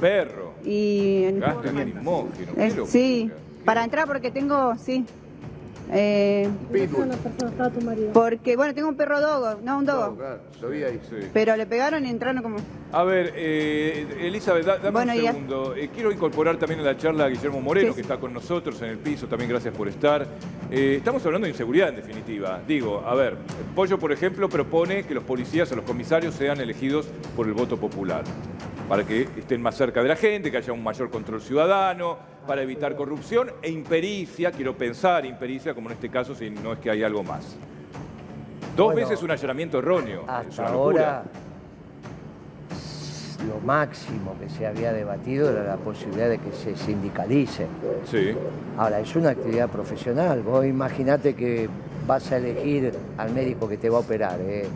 perro. Y Gasto es- locura. sí, para entrar porque tengo, sí. Eh, porque, bueno, tengo un perro dogo, no un dogo. claro, lo vi ahí. Sí. Pero le pegaron y entraron como... A ver, eh, Elizabeth, da- dame Bueno, un ya- segundo. Eh, quiero incorporar también a la charla a Guillermo Moreno, Sí, que está con nosotros en el piso. También gracias por estar. Eh, estamos hablando de inseguridad, en definitiva. Digo, a ver, Pollo, por ejemplo, propone que los policías o los comisarios sean elegidos por el voto popular, para que estén más cerca de la gente, que haya un mayor control ciudadano, para evitar corrupción e impericia, quiero pensar impericia, como en este caso, si no es que hay algo más. Dos Bueno, veces un allanamiento erróneo. es una locura. ahora, lo máximo que se había debatido era la posibilidad de que se sindicalice. Sí. Ahora, es una actividad profesional. Vos imaginate que vas a elegir al médico que te va a operar. ¿eh?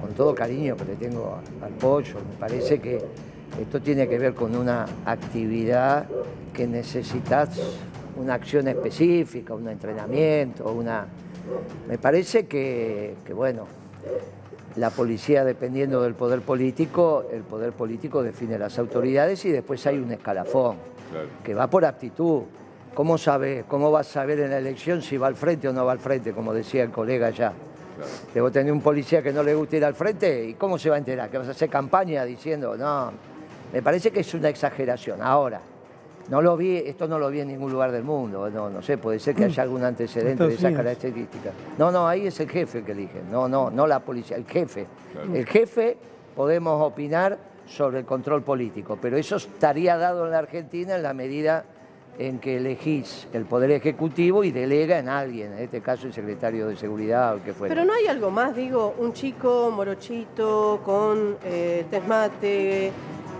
Con todo cariño que le tengo al pollo, me parece que esto tiene que ver con una actividad que necesitas una acción específica, un entrenamiento, una... Me parece que, que, bueno, la policía dependiendo del poder político, el poder político define las autoridades y después hay un escalafón Claro. que va por aptitud. ¿Cómo sabe, cómo vas a saber en la elección si va al frente o no va al frente, como decía el colega ya? Claro. Vos tenés un policía que no le gusta ir al frente, ¿y cómo se va a enterar? ¿Que vas a hacer campaña diciendo, no? Me parece que es una exageración. Ahora, no lo vi, esto no lo vi en ningún lugar del mundo, no, no sé, puede ser que haya algún antecedente de Estados esa Unidos. característica. No, no, ahí es el jefe el que elige, no, no, no la policía, el jefe. Claro. El jefe podemos opinar sobre el control político, pero eso estaría dado en la Argentina en la medida en que elegís el Poder Ejecutivo y delega en alguien, en este caso el secretario de Seguridad o el que fuera. Pero no hay algo más, digo, un chico morochito con eh, tesmate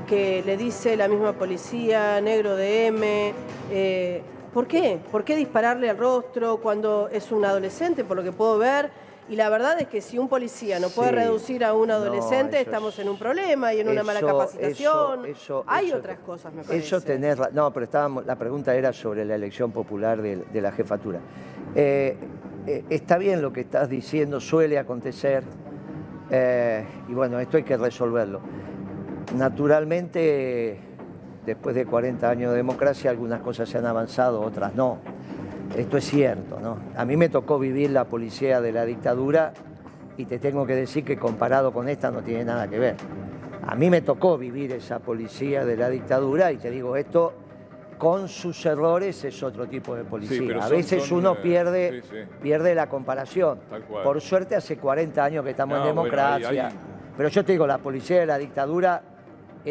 que le dice la misma policía, negro de M. eh, ¿Por qué? ¿Por qué dispararle al rostro cuando es un adolescente, por lo que puedo ver? Y la verdad es que si un policía no puede Sí. reducir a un adolescente, estamos es- en un problema y en una mala capacitación. eso- eso- hay otras cosas, me parece. Eso tenés No, pero estábamos, la pregunta era sobre la elección popular de, de la jefatura. Eh, eh, está bien lo que estás diciendo, suele acontecer. eh, y bueno, esto hay que resolverlo. Naturalmente, después de 40 años de democracia, algunas cosas se han avanzado, otras no. Esto es cierto, ¿no? A mí me tocó vivir la policía de la dictadura y te tengo que decir que comparado con esta no tiene nada que ver. A mí me tocó vivir esa policía de la dictadura y te digo, esto con sus errores es otro tipo de policía. pero a veces son, uno eh, pierde, sí, sí. pierde la comparación. Por suerte hace 40 años que estamos No, en bueno, democracia. ahí- ahí- Pero yo te digo, la policía de la dictadura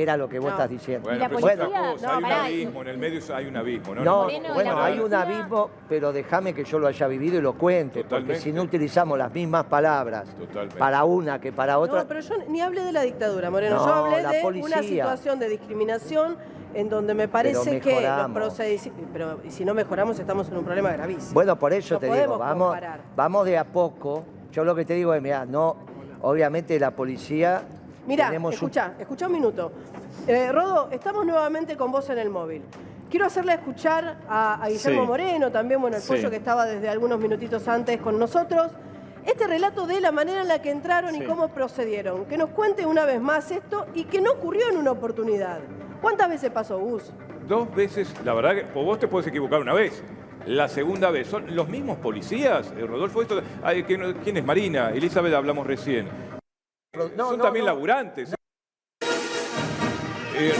era lo que vos No. estás diciendo. Bueno, pero policía- es otra cosa, no, hay un abismo, en el medio hay un abismo, ¿no? No, bueno, hay un abismo, pero déjame que yo lo haya vivido y lo cuente, porque si no utilizamos las mismas palabras Totalmente. para una que para otra, No, pero yo ni hablé de la dictadura, Moreno. No, yo hablé la de policía. una situación de discriminación en donde me parece que los procedimientos... Pero y si no mejoramos estamos en un problema gravísimo. Bueno, por eso No te digo, vamos, comparar. vamos de a poco. Yo lo que te digo es, mira, no, obviamente la policía Mira, tenemos un- escucha, escucha un minuto. Eh, Rodo, estamos nuevamente con vos en el móvil. Quiero hacerle escuchar a, a Guillermo Sí. Moreno, también, bueno, el Sí. pollo que estaba desde algunos minutitos antes con nosotros, este relato de la manera en la que entraron y cómo procedieron. Que nos cuente una vez más esto y que no ocurrió en una oportunidad. ¿Cuántas veces pasó, Gus? Dos veces, la verdad que por vos te puedes equivocar una vez. La segunda vez, ¿son los mismos policías? Eh, Rodolfo, esto, ay, ¿quién, quién es Marina? Elizabeth hablamos recién. No, son no, también no. laburantes. Eh,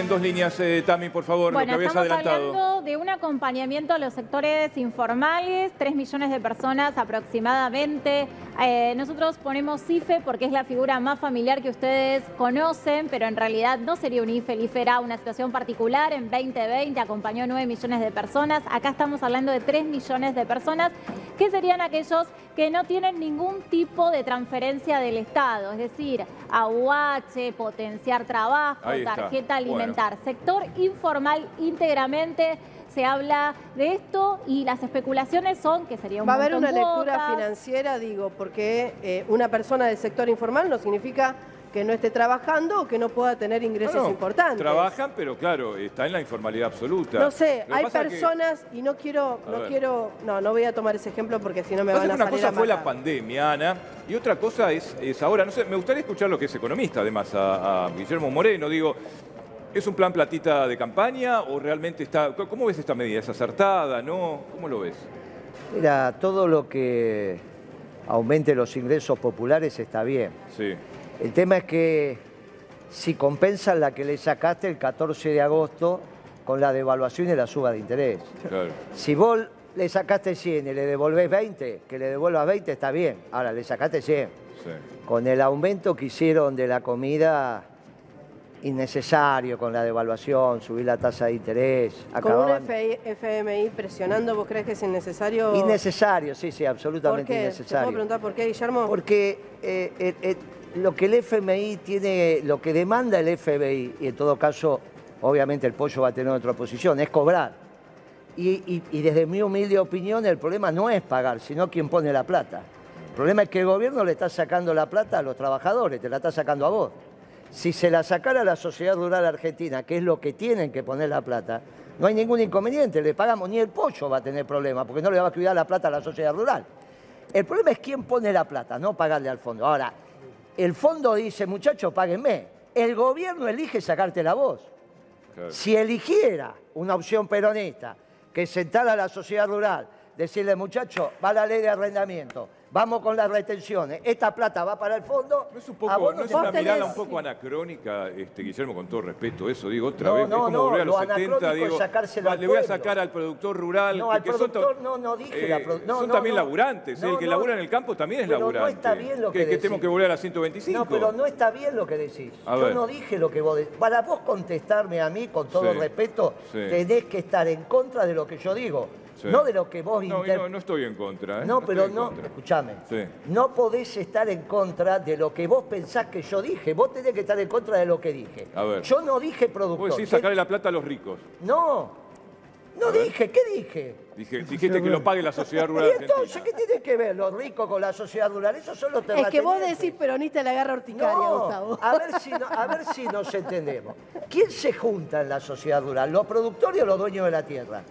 en dos líneas, eh, Tami, por favor, lo que Bueno, habías adelantado. hablando de un acompañamiento a los sectores informales, 3 millones de personas aproximadamente. Eh, nosotros ponemos IFE porque es la figura más familiar que ustedes conocen, pero en realidad no sería un IFE, el IFE era una situación particular. En 2020 acompañó 9 millones de personas. Acá estamos hablando de 3 millones de personas, que serían aquellos que no tienen ningún tipo de transferencia del Estado, es decir, AUH, potenciar trabajo, tarjeta Bueno. alimentar. Sector informal íntegramente se habla de esto y las especulaciones son que sería un Va a haber una lectura financiera, digo, porque eh, una persona del sector informal no significa que no esté trabajando o que no pueda tener ingresos No, no, importantes. Trabajan, pero claro, está en la informalidad absoluta. No sé, hay que- personas y no quiero, A no ver. quiero, no, no voy a tomar ese ejemplo porque si no me van a una salir cosa a fue la pandemia, Ana, y otra cosa es, es ahora, no sé, me gustaría escuchar lo que es economista, además, a, a Guillermo Moreno. Digo, ¿Es un plan platita de campaña o realmente está... ¿Cómo ves esta medida? ¿Es acertada? ¿No? ¿Cómo lo ves? Mira, todo lo que aumente los ingresos populares está bien. Sí. El tema es que si compensan la que le sacaste el 14 de agosto con la devaluación y la suba de interés. Claro. Si vos le sacaste 100 y le devolvés 20, que le devuelvas 20 está bien. Ahora, le sacaste 100. Sí. Con el aumento que hicieron de la comida innecesario, con la devaluación, subir la tasa de interés, Con un acababan... FMI presionando, ¿vos crees que es innecesario? Innecesario, sí, sí, ¿Por absolutamente qué? ¿Te puedo innecesario. preguntar por qué, Guillermo? Porque eh, el- el- lo que el FMI tiene, lo que demanda el FBI, y en todo caso, obviamente el pollo va a tener otra posición, es cobrar. Y, y- y desde mi humilde opinión, el problema no es pagar, sino quien pone la plata. El problema es que el gobierno le está sacando la plata a los trabajadores, te la está sacando a vos. Si se la sacara a la sociedad rural argentina, que es lo que tienen que poner la plata, no hay ningún inconveniente, le pagamos, ni el pollo va a tener problema, porque no le va a cuidar la plata a la sociedad rural. El problema es quién pone la plata, no pagarle al fondo. Ahora, el fondo dice, muchachos, páguenme. El gobierno elige sacarte la voz. Claro. Si eligiera una opción peronista que sentara a la sociedad rural, decirle, muchachos, va la ley de arrendamiento, vamos con las retenciones, esta plata va para el fondo. ¿No es, un a poco, vos no no es te- una tenés- mirada un poco anacrónica, este, Guillermo, con todo respeto, eso digo otra No, vez? no, es como no, volver a lo los 70, anacrónico es digo, va, le voy a sacar al productor rural. No, que- al que son productor to- no, no dije eh, la no, Son no, también no. laburantes, No, el que no. labura en el campo también es Pero no laburante. está bien lo que que, decís. tenemos que volver a la 125. No, pero no está bien lo que decís. A Yo ver. no dije lo que vos decís. Para vos contestarme a mí, con todo Sí, respeto, sí. tenés que estar en contra de lo que yo digo. Sí. No de lo que vos No, inter- no, no estoy en contra. ¿eh? No, pero no, escúchame. Sí. No podés estar en contra de lo que vos pensás que yo dije. Vos tenés que estar en contra de lo que dije. A ver. Yo no dije productor. Vos decís sacarle la plata a los ricos. No, no A ver. dije. ¿Qué dije? Dije- dijiste que lo pague la sociedad rural ¿Y entonces argentina. qué tiene que ver los ricos con la sociedad rural? Esos son los Es que vos decís peronista le agarra urticaria, No, Gustavo. a ver, si no- a ver si nos entendemos. ¿Quién se junta en la sociedad rural? ¿Los productores o los dueños de la tierra?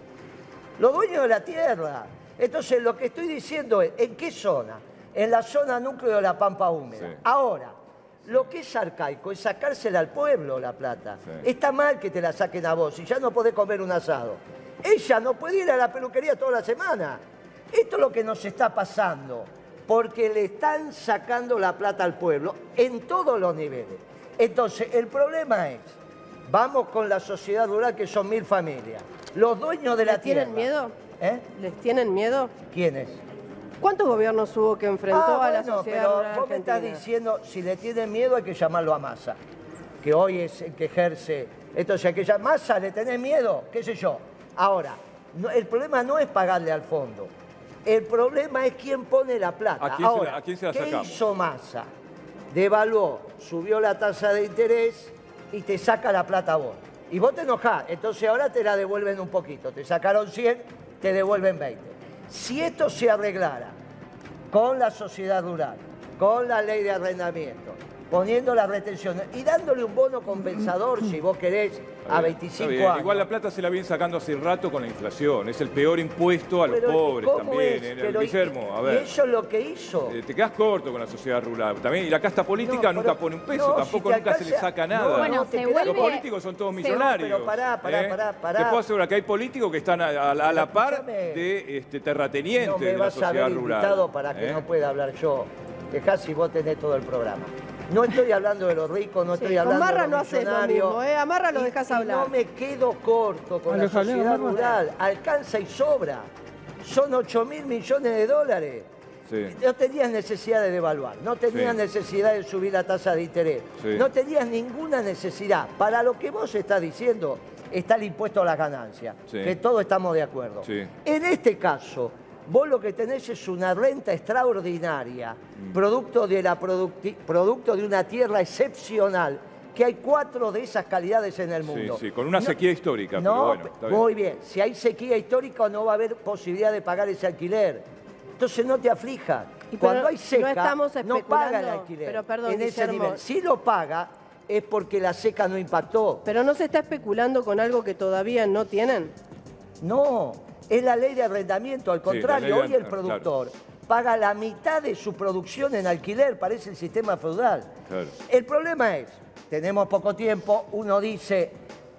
Los dueños de la tierra. Entonces, lo que estoy diciendo es, ¿en qué zona? En la zona núcleo de la Pampa Húmeda. Sí. Ahora, lo que es arcaico es sacársela al pueblo la plata. Sí. Está mal que te la saquen a vos y ya no podés comer un asado. Ella no puede ir a la peluquería toda la semana. Esto es lo que nos está pasando, porque le están sacando la plata al pueblo en todos los niveles. Entonces, el problema es, vamos con la sociedad rural que son mil familias. Los dueños de la ¿Les tienen tierra. miedo? ¿Eh? ¿Les tienen miedo? ¿Quiénes? ¿Cuántos gobiernos hubo que enfrentó Ah, a la bueno, sociedad pero vos me estás diciendo, si le tienen miedo hay que llamarlo a Massa, que hoy es el que ejerce. Entonces, hay que llamar, Massa, ¿le tenés miedo? ¿Qué sé yo? Ahora, no- el problema no es pagarle al fondo. El problema es quién pone la plata. ¿A quién se la- Ahora, a quién se la ¿qué hizo Massa? Devaluó, subió la tasa de interés y te saca la plata a vos. Y vos te enojás, entonces ahora te la devuelven un poquito. Te sacaron 100, te devuelven 20. Si esto se arreglara con la sociedad rural, con la ley de arrendamiento, poniendo las retenciones y dándole un bono compensador, si vos querés, a bien, 25 está bien. años. Igual la plata se la viene sacando hace rato con la inflación. Es el peor impuesto a los Pero, pobres ¿cómo también. es? eh, Pero, y- Guillermo, a Y ver. eso es lo que hizo. Eh, te quedas corto con la sociedad rural. También, y la casta política No, nunca pero- pone un peso, no, tampoco si nunca se le saca no, nada. Bueno, te se queda- vuelve- Los políticos son todos millonarios. pero pará, pará, ¿eh? pará, pará. Te puedo asegurar que hay políticos que están a, a- a la par de este, terratenientes No me de la vas a sociedad haber rural. invitado para que ¿eh? no pueda hablar yo. Dejá si vos tenés todo el programa. No estoy hablando de los ricos, no Sí, estoy hablando Marra de no los haces lo millonarios. mismo, ¿eh? A Marra lo y hablar. no me quedo corto con la sociedad rural. Alcanza y sobra. Son 8 mil millones de dólares. Sí. No tenías necesidad de devaluar, no tenías Sí. necesidad de subir la tasa de interés, Sí. no tenías ninguna necesidad. Para lo que vos estás diciendo está el impuesto a las ganancias, Sí. que todos estamos de acuerdo. Sí. En este caso, vos lo que tenés es una renta extraordinaria, Mm. producto, de la producti- producto de una tierra excepcional, que hay cuatro de esas calidades en el Sí, mundo. sí, con una No- sequía histórica, No, pero bueno, está bien. muy bien. Si hay sequía histórica no va a haber posibilidad de pagar ese alquiler. Entonces no te aflijas. Y pero Cuando hay no seca, estamos no paga el alquiler. pero perdón, en ese nivel. Si lo paga, es porque la seca no impactó. Pero no se está especulando con algo que todavía no tienen. No, es la ley de arrendamiento. Al contrario, hoy el productor paga la mitad de su producción en alquiler, parece el sistema feudal. Claro. El problema es, tenemos poco tiempo, uno dice,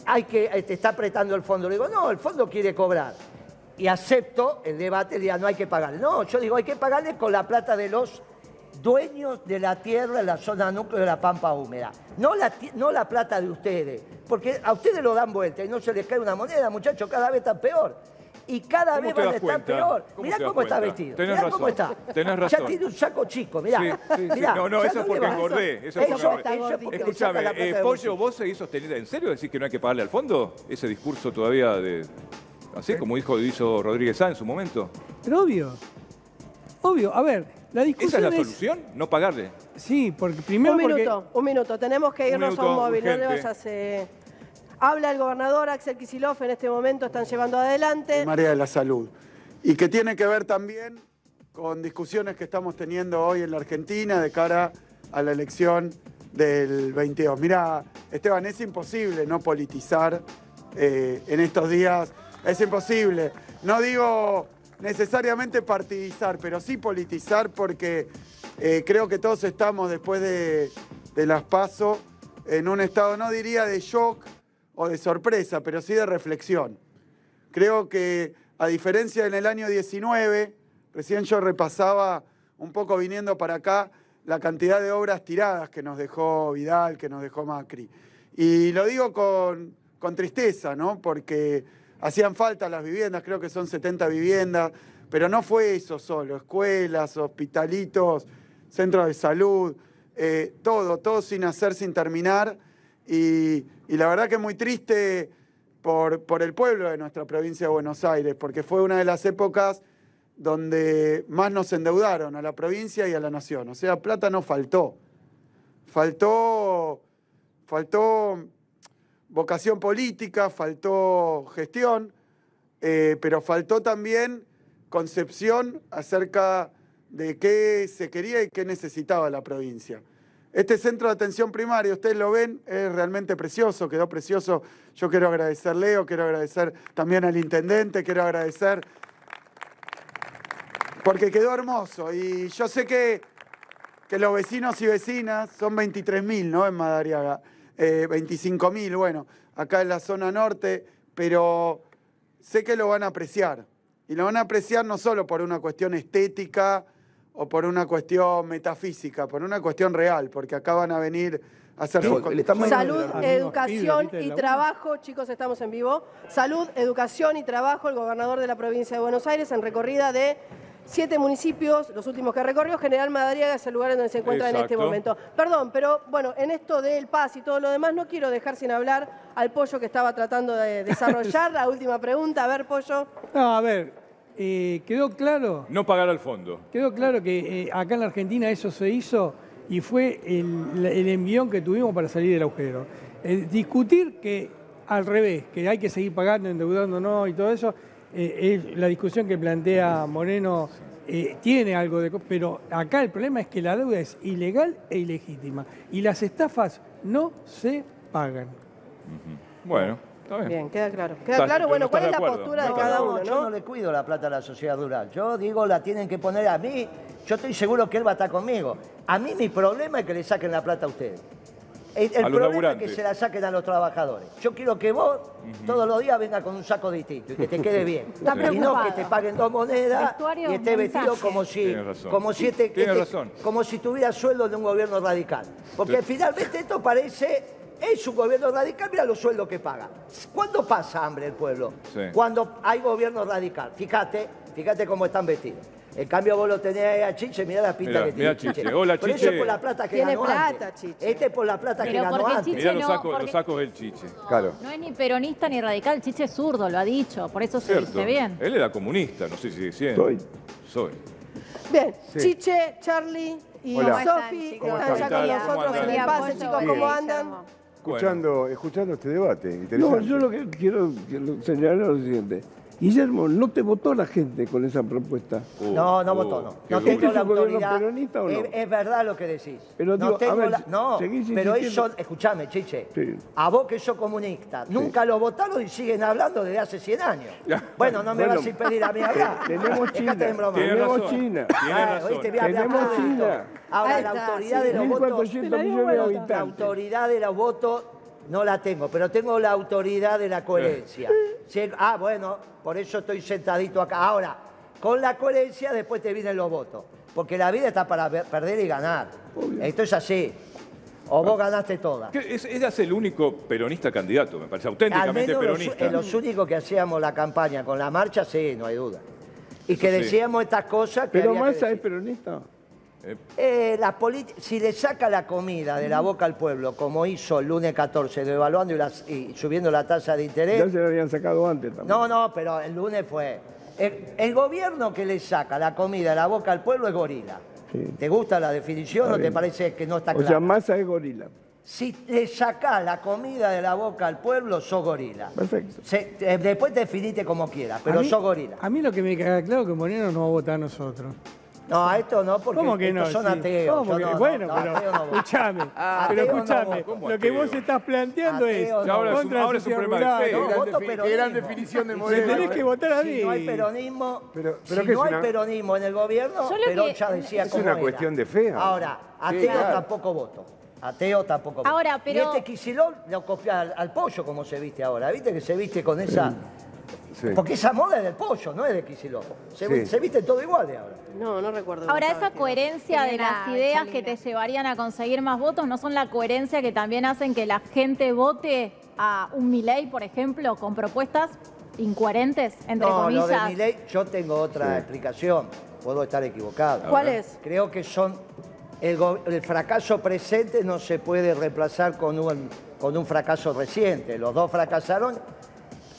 hay que, eh, te está apretando el fondo. Le digo, no, el fondo quiere cobrar. Y acepto el debate, diga, no hay que pagarle. No, yo digo, hay que pagarle con la plata de los dueños de la tierra en la zona núcleo de la Pampa Húmeda. No la, no la plata de ustedes, porque a ustedes lo dan vuelta y no se les cae una moneda, muchachos, cada vez está peor. Y cada ¿Cómo vez te van a das estar cuenta? peor. ¿Cómo Mirá cómo está vestido. Tenés Mirá cómo razón, está. tenés Ya razón. tiene un saco chico, mirá. Sí, sí, sí. Mirá, No, no, ya eso es porque engordé. Eso es Eso, porque engordé. Escúchame, eh, Pollo. ¿vos seguís sosteniendo en serio decir que no hay que pagarle al fondo? Ese discurso todavía de... Así como dijo, hizo Rodríguez Sá en su momento. Pero obvio. Obvio. A ver, la ¿Esa es discusión la es... solución? ¿No pagarle? Sí, porque primero un porque... minuto, un minuto. Tenemos que irnos minuto, a un móvil. No le vayas. eh. Habla el gobernador Axel Kicillof. En este momento están llevando adelante. área de la salud. Y que tiene que ver también con discusiones que estamos teniendo hoy en la Argentina de cara a la elección del 22. Mira, Esteban, es imposible no politizar eh, en estos días. Es imposible. No digo necesariamente partidizar, pero sí politizar porque eh, creo que todos estamos después de, de las PASO en un estado, no diría de shock o de sorpresa, pero sí de reflexión. Creo que a diferencia en el año 19, recién yo repasaba un poco viniendo para acá la cantidad de obras tiradas que nos dejó Vidal, que nos dejó Macri. Y lo digo con, con tristeza, ¿no? Porque hacían falta las viviendas, creo que son 70 viviendas, pero no fue eso solo, escuelas, hospitalitos, centros de salud, eh, todo, todo sin hacer, sin terminar. Y, la verdad que es muy triste por, por el pueblo de nuestra provincia de Buenos Aires, porque fue una de las épocas donde más nos endeudaron a la provincia y a la nación. O sea, plata no faltó. Faltó, faltó vocación política, faltó gestión, eh, pero faltó también concepción acerca de qué se quería y qué necesitaba la provincia. Este centro de atención primaria, ustedes lo ven, es realmente precioso, quedó precioso. Yo quiero agradecer Leo, quiero agradecer también al intendente, quiero agradecer porque quedó hermoso. Y yo sé que, que los vecinos y vecinas son 23.000, ¿no? En Madariaga. Eh, 25.000, bueno, acá en la zona norte, pero sé que lo van a apreciar. Y lo van a apreciar no solo por una cuestión estética o por una cuestión metafísica, por una cuestión real, porque acá van a venir a hacer sus Le estamos- Salud, educación y La trabajo, chicos, estamos en vivo. Salud, educación y trabajo, el gobernador de la provincia de Buenos Aires en recorrida de siete municipios, los últimos que recorrió. General Madariaga es el lugar en donde se encuentra en este momento. Perdón, pero bueno, en esto del paz y todo lo demás, no quiero dejar sin hablar al pollo que estaba tratando de desarrollar. la última pregunta, a ver, pollo. No, a ver, eh, quedó claro, No pagar al fondo. quedó claro que eh, acá en la Argentina eso se hizo y fue el, el envión que tuvimos para salir del agujero. Eh, discutir que al revés, que hay que seguir pagando, endeudándonos y todo eso, es la discusión que plantea Moreno eh, tiene algo de... Pero acá el problema es que la deuda es ilegal e ilegítima y las estafas no se pagan. Bueno, bien. Bien, queda claro. Queda claro, no bueno, cuál es la acuerdo, postura no de cada No, uno, yo no ¿no? le cuido la plata a la sociedad rural. Yo digo, la tienen que poner a mí. Yo estoy seguro que él va a estar conmigo. A mí mi problema es que le saquen la plata a ustedes. El, el A los problema es que se la saquen a los trabajadores. Yo quiero que vos todos los días vengas con un saco distinto y que te quede bien. Está y no que te paguen dos monedas Vestuario, y estés vestido como si, como si, este- este- razón. como si tuviera sueldo de un gobierno radical. Porque Sí. finalmente esto parece, es un gobierno radical, mira los sueldos que paga. ¿Cuándo pasa hambre el pueblo? Sí. Cuando hay gobierno radical. Fíjate, fíjate cómo están vestidos. En cambio vos lo tenés ahí a Chiche, mirá la pinta Mirá, que tiene mirá Chiche. Hola, Pero eso Chiche. es por la plata que Tiene ganó plata, antes. Chiche. Este es por la plata que Pero ganó porque antes. Chiche Mirá los no, sacos, porque- los sacos del chiche. Claro. No es ni peronista ni radical, Chiche es zurdo, lo ha dicho, por eso se viste bien. Él era comunista, no sé si sigue siendo. Soy. Soy. Bien, Sí. Chiche, Charlie y Hola. Sofi ¿Cómo están están, ¿Cómo ya con ¿Cómo nosotros en el pase, chicos, ¿cómo andan? Escuchando, escuchando este debate. No, yo lo que quiero, quiero señalar es lo siguiente. Guillermo, no te votó la gente con esa propuesta. Uh, No, no uh, votó, no. qué No duro. tengo la ¿Este es un gobierno autoridad. peronista o no? Es, es verdad lo que decís. Pero no digo, a tengo ver, la- No, pero ellos, escuchame, Chiche, Sí. a vos que sos comunista, nunca lo votaron y siguen hablando desde hace 100 años. Bueno, no me Bueno, vas a impedir a mí hablar. tenemos China, Tenemos razón. China. Ah, Tenemos. China. Ahora, la autoridad sí. de los votos... 1.400 millones de La autoridad de los votos no la tengo, pero tengo la autoridad de la coherencia. Si- ah, bueno, por eso estoy sentadito acá. Ahora, con la coherencia después te vienen los votos. Porque la vida está para perder y ganar. Esto es así. O vos ganaste todas. Es- Eras el único peronista candidato, me parece, Al auténticamente menos los, peronista. en los únicos que hacíamos la campaña con la marcha, sí, no hay duda. Y que sí. decíamos estas cosas que Pero Massa es peronista. Eh, la politi- si le saca la comida de la boca al pueblo, como hizo el lunes 14, devaluando y, las- y subiendo la tasa de interés. Ya se lo habían sacado antes también. No, no, pero el lunes fue. El, el gobierno que le saca la comida de la boca al pueblo es gorila. Sí. ¿Te gusta la definición o te parece que no está O clara? sea, Massa es gorila. Si le sacás la comida de la boca al pueblo, sos gorila. Perfecto. Se- eh, después te definite como quieras, pero mí, sos gorila. A mí lo que me queda claro es que Moreno no va a votar a nosotros. No, a esto no, porque ¿Cómo que no? estos son Sí. ateos. ¿Cómo Yo que- no, no, bueno, no, pero ateo no voy. escuchame, Ateo pero no escuchame, voy. ¿Cómo lo que vos ateo? estás planteando es Ateo no Ahora es un- contra la ahora es un sociedad problema de fe. No, Gran voto defi- gran definición de Me modelo. tenés que votar a mí. Si no hay peronismo, Pero- si pero ¿qué no es hay una- peronismo en el gobierno, Yo lo Perón que- ya decía Es cómo una era. cuestión de fe, ahora. Ahora, ateo claro. tampoco voto. Ateo tampoco voto. Ahora, pero- Y este Quisilón lo copia al, al pollo como se viste ahora. ¿Viste que se viste con esa... Sí. Porque esa moda es del pollo, no es de Quisilón. Se, Sí. se viste todo igual de ahora. No, no recuerdo. Ahora, esa coherencia de las ideas Chalina. que te llevarían a conseguir más votos no son la coherencia que también hacen que la gente vote a un Milei, por ejemplo, con propuestas incoherentes, entre no, lo de comillas. mi ley, yo tengo otra explicación. Puedo estar equivocado. ¿Cuál es? Creo que son. El, el fracaso presente no se puede reemplazar con un, con un fracaso reciente. Los dos fracasaron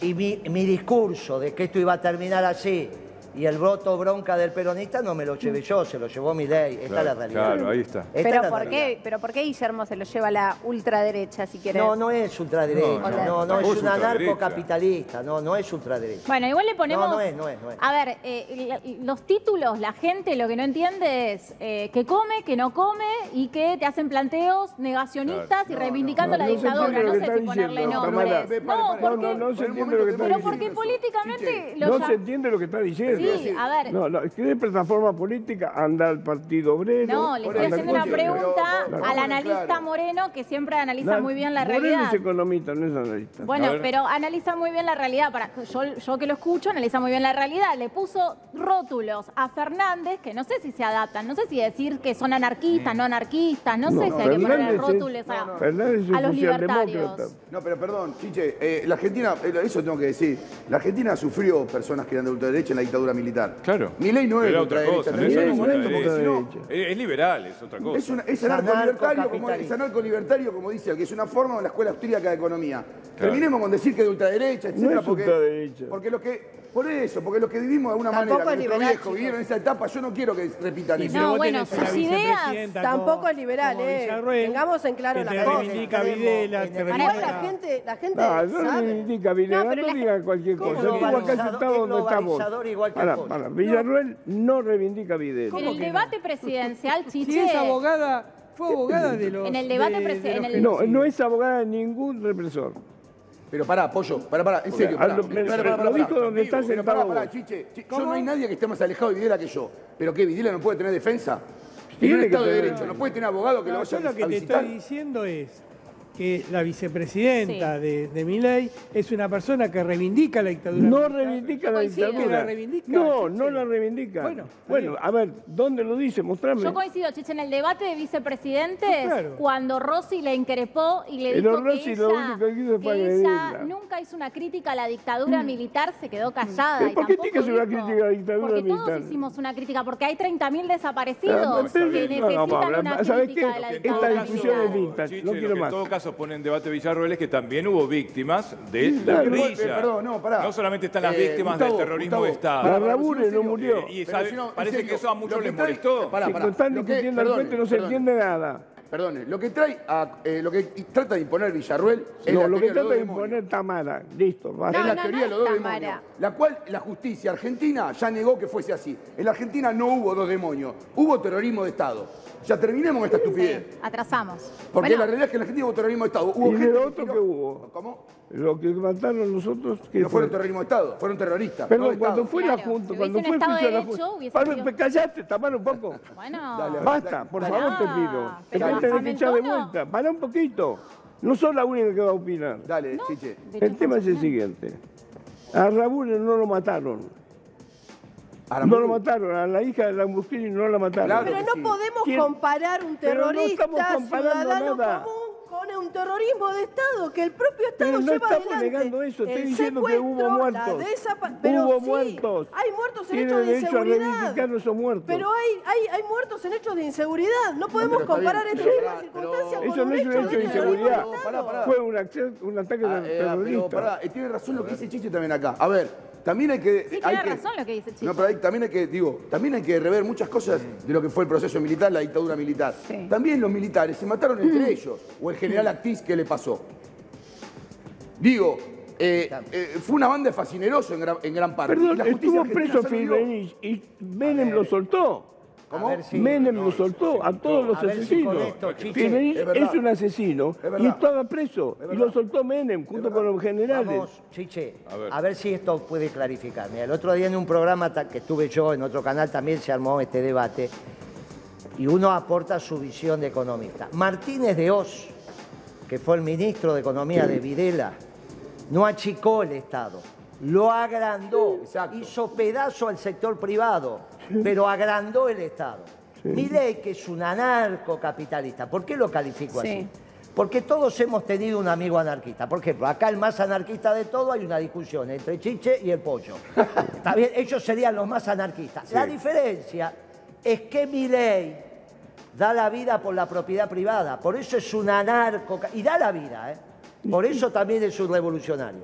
y mi, discurso de que esto iba a terminar así y el voto bronca del peronista no me lo llevé yo, se lo llevó mi ley. Esta es la Claro, realidad. claro, ahí está. Esta es Pero la ¿por, realidad. qué, pero ¿por qué Guillermo se lo lleva a la ultraderecha, si querés? No, no es ultraderecha, No, no, no, no, es un anarcocapitalista, no, no es ultraderecha. Bueno, igual le ponemos... No, no es, no es, no es. A ver, eh, los títulos, la gente lo que no entiende es eh, que come, que no come y que te hacen planteos negacionistas y reivindicando no, la dictadura. No sé si ponerle diciendo, nombres. No, porque... no, no se entiende lo que está momento Pero porque diciendo. políticamente No se entiende lo que está diciendo. Sí, a ver. No, no, es que es plataforma política, anda al Partido Obrero. No, le estoy haciendo una pregunta pero- al analista claro. Moreno que siempre analiza La- muy bien la Moreno realidad. es economista, no es analista. Bueno, pero analiza muy bien la realidad. Para, yo, yo que lo escucho, analiza muy bien la realidad. Le puso rótulos a Fernández que no sé si se adaptan. No sé si decir que son anarquistas, no anarquistas. No, sé si hay que es- rótulos a, Fernández es a los libertarios. No, pero perdón, Chiche, eh, la Argentina, eh, eso tengo que decir, la Argentina sufrió personas que eran de ultraderecha en la dictadura militar. Claro. Mi ley no es de Era otra ultraderecha, cosa. no tenés es Milei no es no. liberal, es otra cosa. Es, una, es Es anarco-libertario, como es anarco-libertario, como dice que es una forma de la escuela austríaca de economía. Terminemos con decir que de ultraderecha, etcétera, es porque, ultraderecha. porque lo que, por eso, porque los que vivimos de alguna Tampoco manera, liberal, viejos vivieron esa etapa, yo no quiero que repitan eso. pero No, bueno, sus ideas Tampoco como- es liberal, eh. Tengamos en claro las cosas. reivindica Videla, Igual la gente, la gente No, no sabe. reivindica Videla, No, no, cualquier ¿Cómo cosa. Donde estamos. igual Para, Villarroel no reivindica a Videla. En el debate presidencial, Chiche... Si es abogada, fue abogada de los. En el debate de- de presi- en los el- No, no es abogada de ningún represor. Pero pará, pollo, pará, pará, en serio, a pará. lo- dijo donde está sentado pará, chiche, chi- yo no hay nadie que esté más alejado de Videla que yo. ¿Pero qué, Videla no puede tener defensa? En Tiene un Estado de Derecho, no puede tener abogado que lo No, vaya yo lo a que te estoy diciendo es que la vicepresidenta Sí. de, de Milei es una persona que reivindica la dictadura. No militar. reivindica la coincido. dictadura. ¿La reivindica? No, no la reivindica. Bueno, Bueno, a ver, ¿dónde lo dice? Mostrame. Yo coincido, Chiche, en el debate de vicepresidentes, Sí, claro. cuando Rossi le increpó y le Pero dijo Rossi que lo ella, único que hizo fue que ella nunca hizo una crítica a la dictadura militar, se quedó callada. ¿Y y por qué tiene que hacer una crítica a la dictadura Porque militar? todos hicimos una crítica, porque hay 30.000 Ah, desaparecidos que no, necesitan Pablo, una ¿sabes crítica qué? de la Esta dictadura discusión es militar. vintage, Chiche, no quiero que más. Caso pone en debate Villarroel es que también hubo víctimas de la claro. guerrilla. Eh, perdón, no, pará. No solamente están las Eh, víctimas Gustavo, del terrorismo Gustavo, de Estado. La si en no murió. Y Pero sabe- si no, parece que eso a muchos les molestó. Pará, Si pará, están lo que- discutiendo al frente no se entiende nada. Perdone, lo que trae, a- eh, lo que trata de imponer Villarruel es No, la lo que trata de imponer Tamara. Listo, basta. es No, la no, teoría no de los dos es demonios, Tamara. la cual la justicia argentina ya negó que fuese así. En la Argentina no hubo dos demonios, hubo terrorismo de Estado. Ya terminemos esta estupidez. Atrasamos. Porque Bueno, la realidad es que en la Argentina hubo terrorismo de Estado. Hubo ¿Y de gente otro tiró- que hubo? ¿Cómo? Lo que mataron nosotros, ¿qué No fueron fue? terrorismo de Estado, fueron terroristas. no de cuando fue la Claro, Junta, si cuando fue un el Estado de juicio de la Derecho, Junta. Pablo, sido- tapar un poco. bueno. Dale, Basta, por favor te pido. Tenés que echar de no. vuelta. Para un poquito. No sos la única que va a opinar. Dale, Chiche. El tema es el siguiente. A Raúl no lo mataron. No lo mataron. A la hija de Lamborghini no la mataron. Claro. Pero no sí. podemos ¿Quién? comparar un no terrorista estamos comparando ciudadano nada. común un terrorismo de Estado que el propio Estado Pero no lleva estamos adelante. negando eso, estoy El diciendo que hubo secuestro, muertos. pero Hubo sí, muertos. Hay muertos en hechos de a inseguridad. reivindicar esos muertos. Pero hay, hay, hay muertos en hechos de inseguridad. No podemos pero está comparar bien, este pero tipo de pará, circunstancias pero- con Eso un no es un hecho hecho de inseguridad. de Pará, pará. Fue un, un ataque Ah, eh, pero terrorista. pará, eh, tiene razón lo que dice Chiche también acá. A ver, también hay que... Sí, hay tiene que- razón lo que dice Chiche. No, pero hay- también hay que, digo, también hay que rever muchas cosas de lo que fue el proceso militar, la dictadura militar. Sí. También los militares se mataron entre ellos. O el general Actis, ¿qué le pasó? Digo, eh, eh, fue una banda de fascinerosos en gran, en gran parte. Y Perdón, estuvo preso. Firmenich y Menem lo soltó. ¿Cómo? Si- Menem lo soltó a todos los A ver si asesinos. esto, Es un asesino Es y estaba preso. Es Y lo soltó Menem junto con los generales. Vamos, Chiche, A ver. a ver. si esto puede clarificar. Mira, el otro día en un programa que estuve yo, en otro canal también se armó este debate y uno aporta su visión de economista. Martínez de Oz, que fue el ministro de Economía de Videla, no achicó el Estado, lo agrandó, Exacto. hizo pedazo al sector privado, pero agrandó el Estado. Milei, que es un anarcocapitalista, ¿por qué lo califico Sí. así? Porque todos hemos tenido un amigo anarquista. Por ejemplo, acá el más anarquista de todo hay una discusión entre Chiche y el Pollo. Está bien, ellos serían los más anarquistas. La diferencia es que Milei da la vida por la propiedad privada. Por eso es un anarco... Y da la vida, ¿eh? Por eso también es un revolucionario.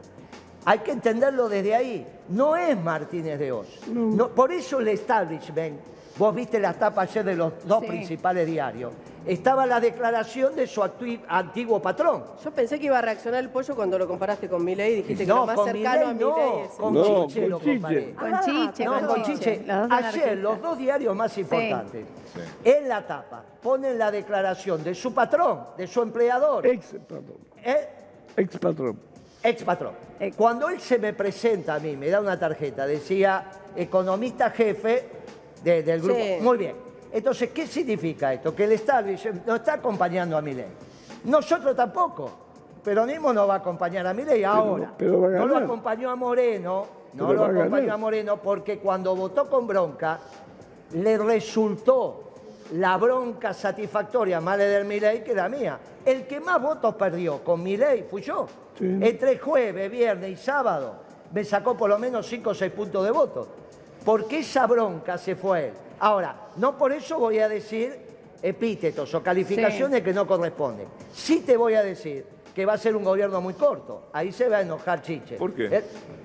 Hay que entenderlo desde ahí. No es Martínez de Oz. No, por eso el establishment, vos viste las tapas ayer de los dos Sí. principales diarios, estaba la declaración de su antiguo patrón. Yo pensé que iba a reaccionar el pollo cuando lo comparaste con Milei y dijiste que lo más con cercano a Milei es con No, Chiche con lo Chiche. comparé. Con Ah, Chiche, No, con Chiche. Los Ayer, los dos diarios más importantes, Sí. en la tapa, ponen la declaración de su patrón, de su empleador, Ex patrón. ¿eh? Ex patrón. Ex patrón. Ex. Cuando él se me presenta a mí, me da una tarjeta, decía economista jefe de- del grupo. Sí. Muy bien. Entonces, ¿qué significa esto? Que el establishment no está acompañando a Milei. Nosotros tampoco. Peronismo no va a acompañar a Milei ahora. pero no lo acompañó a Moreno, no Pero lo a acompañó a Moreno porque cuando votó con bronca, le resultó la bronca satisfactoria más la del Milei que la mía. El que más votos perdió con Milei fui yo. Sí. Entre jueves, viernes y sábado me sacó por lo menos 5 o 6 puntos de voto. Porque esa bronca se fue a él. Ahora, no por eso voy a decir epítetos o calificaciones que no corresponden. Sí te voy a decir que va a ser un gobierno muy corto. Ahí se va a enojar Chiche. ¿Por qué? Él-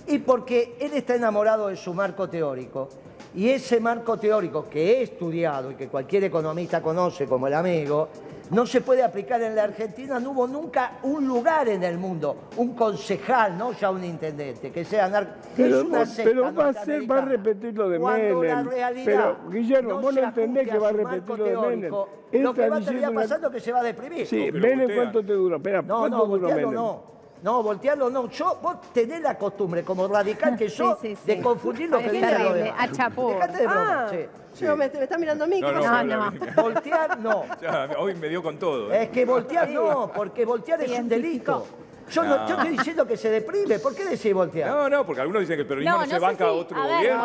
y porque él está enamorado de su marco teórico. Y ese marco teórico que he estudiado y que cualquier economista conoce como el amigo, no se puede aplicar en la Argentina. No hubo nunca un lugar en el mundo, un concejal, no ya un intendente, que sea anar- Pero, es una vos- secta pero va a ser, va a repetir lo de Cuando la Menem. realidad Pero, Guillermo, vos se no entendés que va a repetir lo de Menem. Lo que va a terminar una- pasando es que se va a deprimir. Sí, No, Menem. ¿cuánto te dura? Espera, No, ¿cuánto no, duró Menem? no. No, voltearlo no. Yo, vos tenés la costumbre, como radical que sí, sí. de confundir lo que dice lo demás. a chapó. Dejate de broma, Ah, sí. yo me, me está mirando a mí. No, ¿qué no? No, no. Voltear no. Ya, hoy me dio con todo. ¿eh? Es que voltear no, porque voltear es un delito. Yo, no, No. yo estoy diciendo que se deprime. ¿Por qué decís voltear? No, no, porque algunos dicen que el peronismo No, no, no se banca a si- otro a ver, gobierno.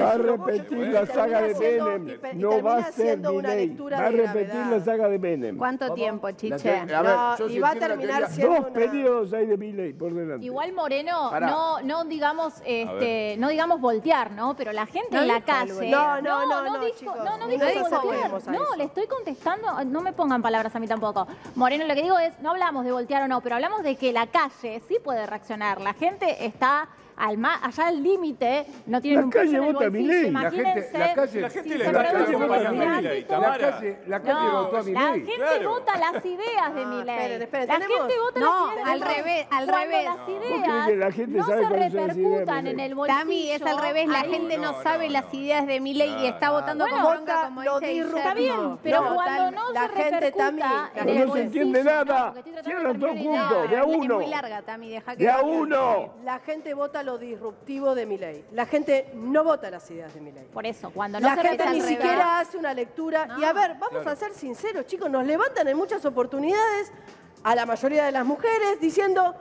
Va a repetir la saga de Menem. No va a termina ser siendo una Milei. Va a de repetir la saga de Menem. ¿Cuánto tiempo, La Chiche? a y va a terminar siendo Dos una- periodos hay de Milei por delante. Igual Moreno, no, no digamos, este, no digamos voltear, ¿no? Pero la gente No en la calle. No, no, no, no, dijo, no, no No dijo voltear. a No, le estoy contestando, no me pongan palabras a mí tampoco. Moreno, lo que digo es, no hablamos de voltear o no, pero hablamos de que la calle sí puede reaccionar. La gente está al ma- allá al límite, no tienen La un peso calle en el vota a bolsillo. Milei. La gente- Imagínense la calle- La si gente se le la calle produce vota a Milei. La calle, la calle no, votó a la Milei. gente Claro. vota las ideas de Milei. esperen, la tenemos- gente vota No, las ideas al revés, al revés. las ¿Vos crees ideas la gente no sabe se repercutan en el bolsillo. Tami, es al revés, la gente no, no, sabe no, las no. ideas de Milei y está votando con bronca, como lo dice. Está bien, pero No, cuando no se gente, repercuta gente- No se entiende no, nada. Cierran todos juntos, de a. Es uno. muy larga, Tami, deja que... De a uno. La gente vota lo disruptivo de Milei. La gente no vota las ideas de Milei. Por eso, cuando no La se gente ni revés. siquiera hace una lectura. Y a ver, vamos a ser sinceros, chicos, nos levantan en muchas oportunidades a la mayoría de las mujeres diciendo,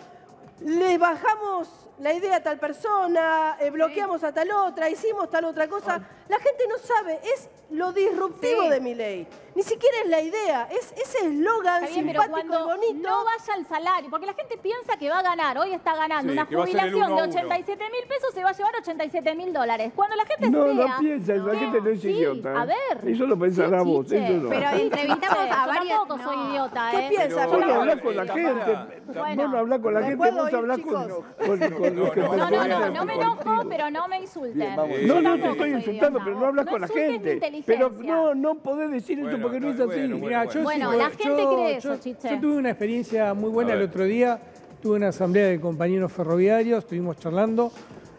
le bajamos la idea a tal persona, eh, bloqueamos a tal otra, hicimos tal otra cosa. La gente no sabe, es lo disruptivo Sí. de mi ley. Ni siquiera es la idea, es ese eslogan Está bien, pero simpático y cuando bonito. no vaya al salario, porque la gente piensa que va a ganar, hoy está ganando Sí, una que va a ser el jubilación uno de a uno. 87 mil pesos, se va a llevar 87 mil dólares. Cuando la gente No, no piensa, la que- gente no es sí, idiota. A ver. Eso lo pensará sí, vos, chiche. eso no. Pero entrevistamos a yo varias- tampoco soy idiota, ¿Qué ¿eh? piensa? Pero- Vos no Pero- hablás con la Eh, gente. Tamara, Bueno. Vos no hablás con la ¿Me gente, vos ir, hablás con, chicos? con, con No, no, No, no, me enojo, pero no me insulten. Bien, vamos. Yo No, no te estoy insultando, pero no hablas No con la gente. Pero no, no podés decir eso porque no no, es así. bueno, bueno. Mira, yo Bueno, la yo- gente cree eso, yo- Chiche. Yo tuve una experiencia muy buena el otro día. Tuve una asamblea de compañeros ferroviarios, estuvimos charlando.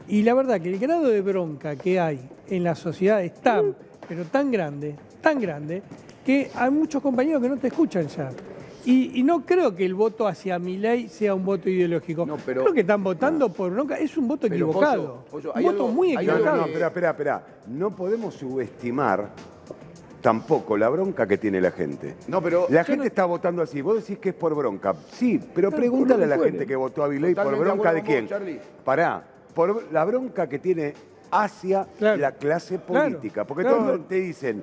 Y la verdad que el grado de bronca que hay en la sociedad es tan, pero tan grande, tan grande, que hay muchos compañeros que no te escuchan ya. Y, y no creo que el voto hacia mi ley sea un voto ideológico. No, pero- creo que están votando por bronca. Es un voto Pero, equivocado. Pollo, Pollo, un voto algo- muy equivocado. no, espera, espera, espera. No podemos subestimar tampoco la bronca que tiene la gente. No, pero La gente no- está votando así. Vos decís que es por bronca. Sí, pero Pero pregúntale a la gente que votó a Viley por bronca de quién. Charlie. Pará, por la bronca que tiene hacia Claro. la clase Claro, política. Porque claro. todos te dicen,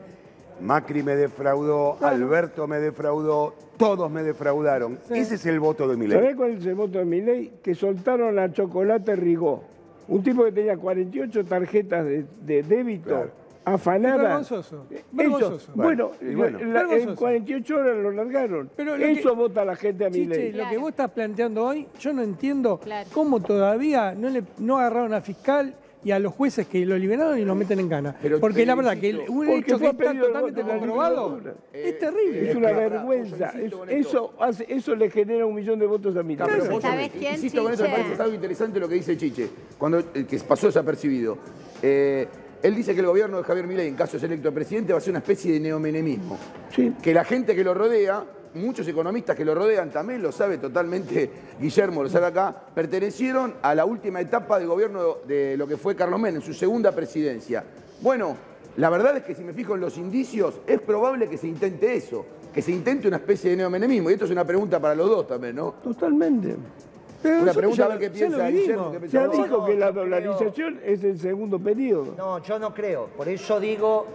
Macri me defraudó, Claro. Alberto me defraudó, todos me defraudaron. Sí. Ese es el voto de Milei. ¿Sabés cuál es el voto de mi ley? Que soltaron a Chocolate Rigó. Un tipo que tenía 48 tarjetas de, de débito Claro. afanadas. Vergonzoso, Ellos- vergonzoso. bueno, Bueno, la- en Vergonzoso. 48 horas lo largaron. Pero lo Eso que- vota la gente a mi ley. lo que vos estás planteando hoy, yo no entiendo Claro. cómo todavía no, le, no agarraron a fiscal y a los jueces que lo liberaron y lo meten en cana. Pero Porque la verdad que el- un hecho que está totalmente comprobado es terrible. Es una vergüenza. Es- esto. eso, hace- eso le genera un millón de votos a mi Claro, ley. pero vos ¿Sabés sabés, quién, Insisto con eso, me parece algo interesante lo que dice Chiche, cuando, eh, que pasó desapercibido. Eh, él dice que el gobierno de Javier Milei, en caso de ser electo presidente, va a ser una especie de neomenemismo. Sí. Que la gente que lo rodea, muchos economistas que lo rodean también lo sabe totalmente, Guillermo lo sabe acá, pertenecieron a la última etapa de gobierno de lo que fue Carlos Menem, su segunda presidencia. Bueno, la verdad es que si me fijo en los indicios, es probable que se intente eso, que se intente una especie de neomenemismo. Y esto es una pregunta para los dos también, ¿no? Totalmente. Pero Una pregunta ya- a ver qué piensa. Guillermo, qué Ya dijo no, que la creo- dolarización es el segundo periodo. No, yo no creo. Por eso digo,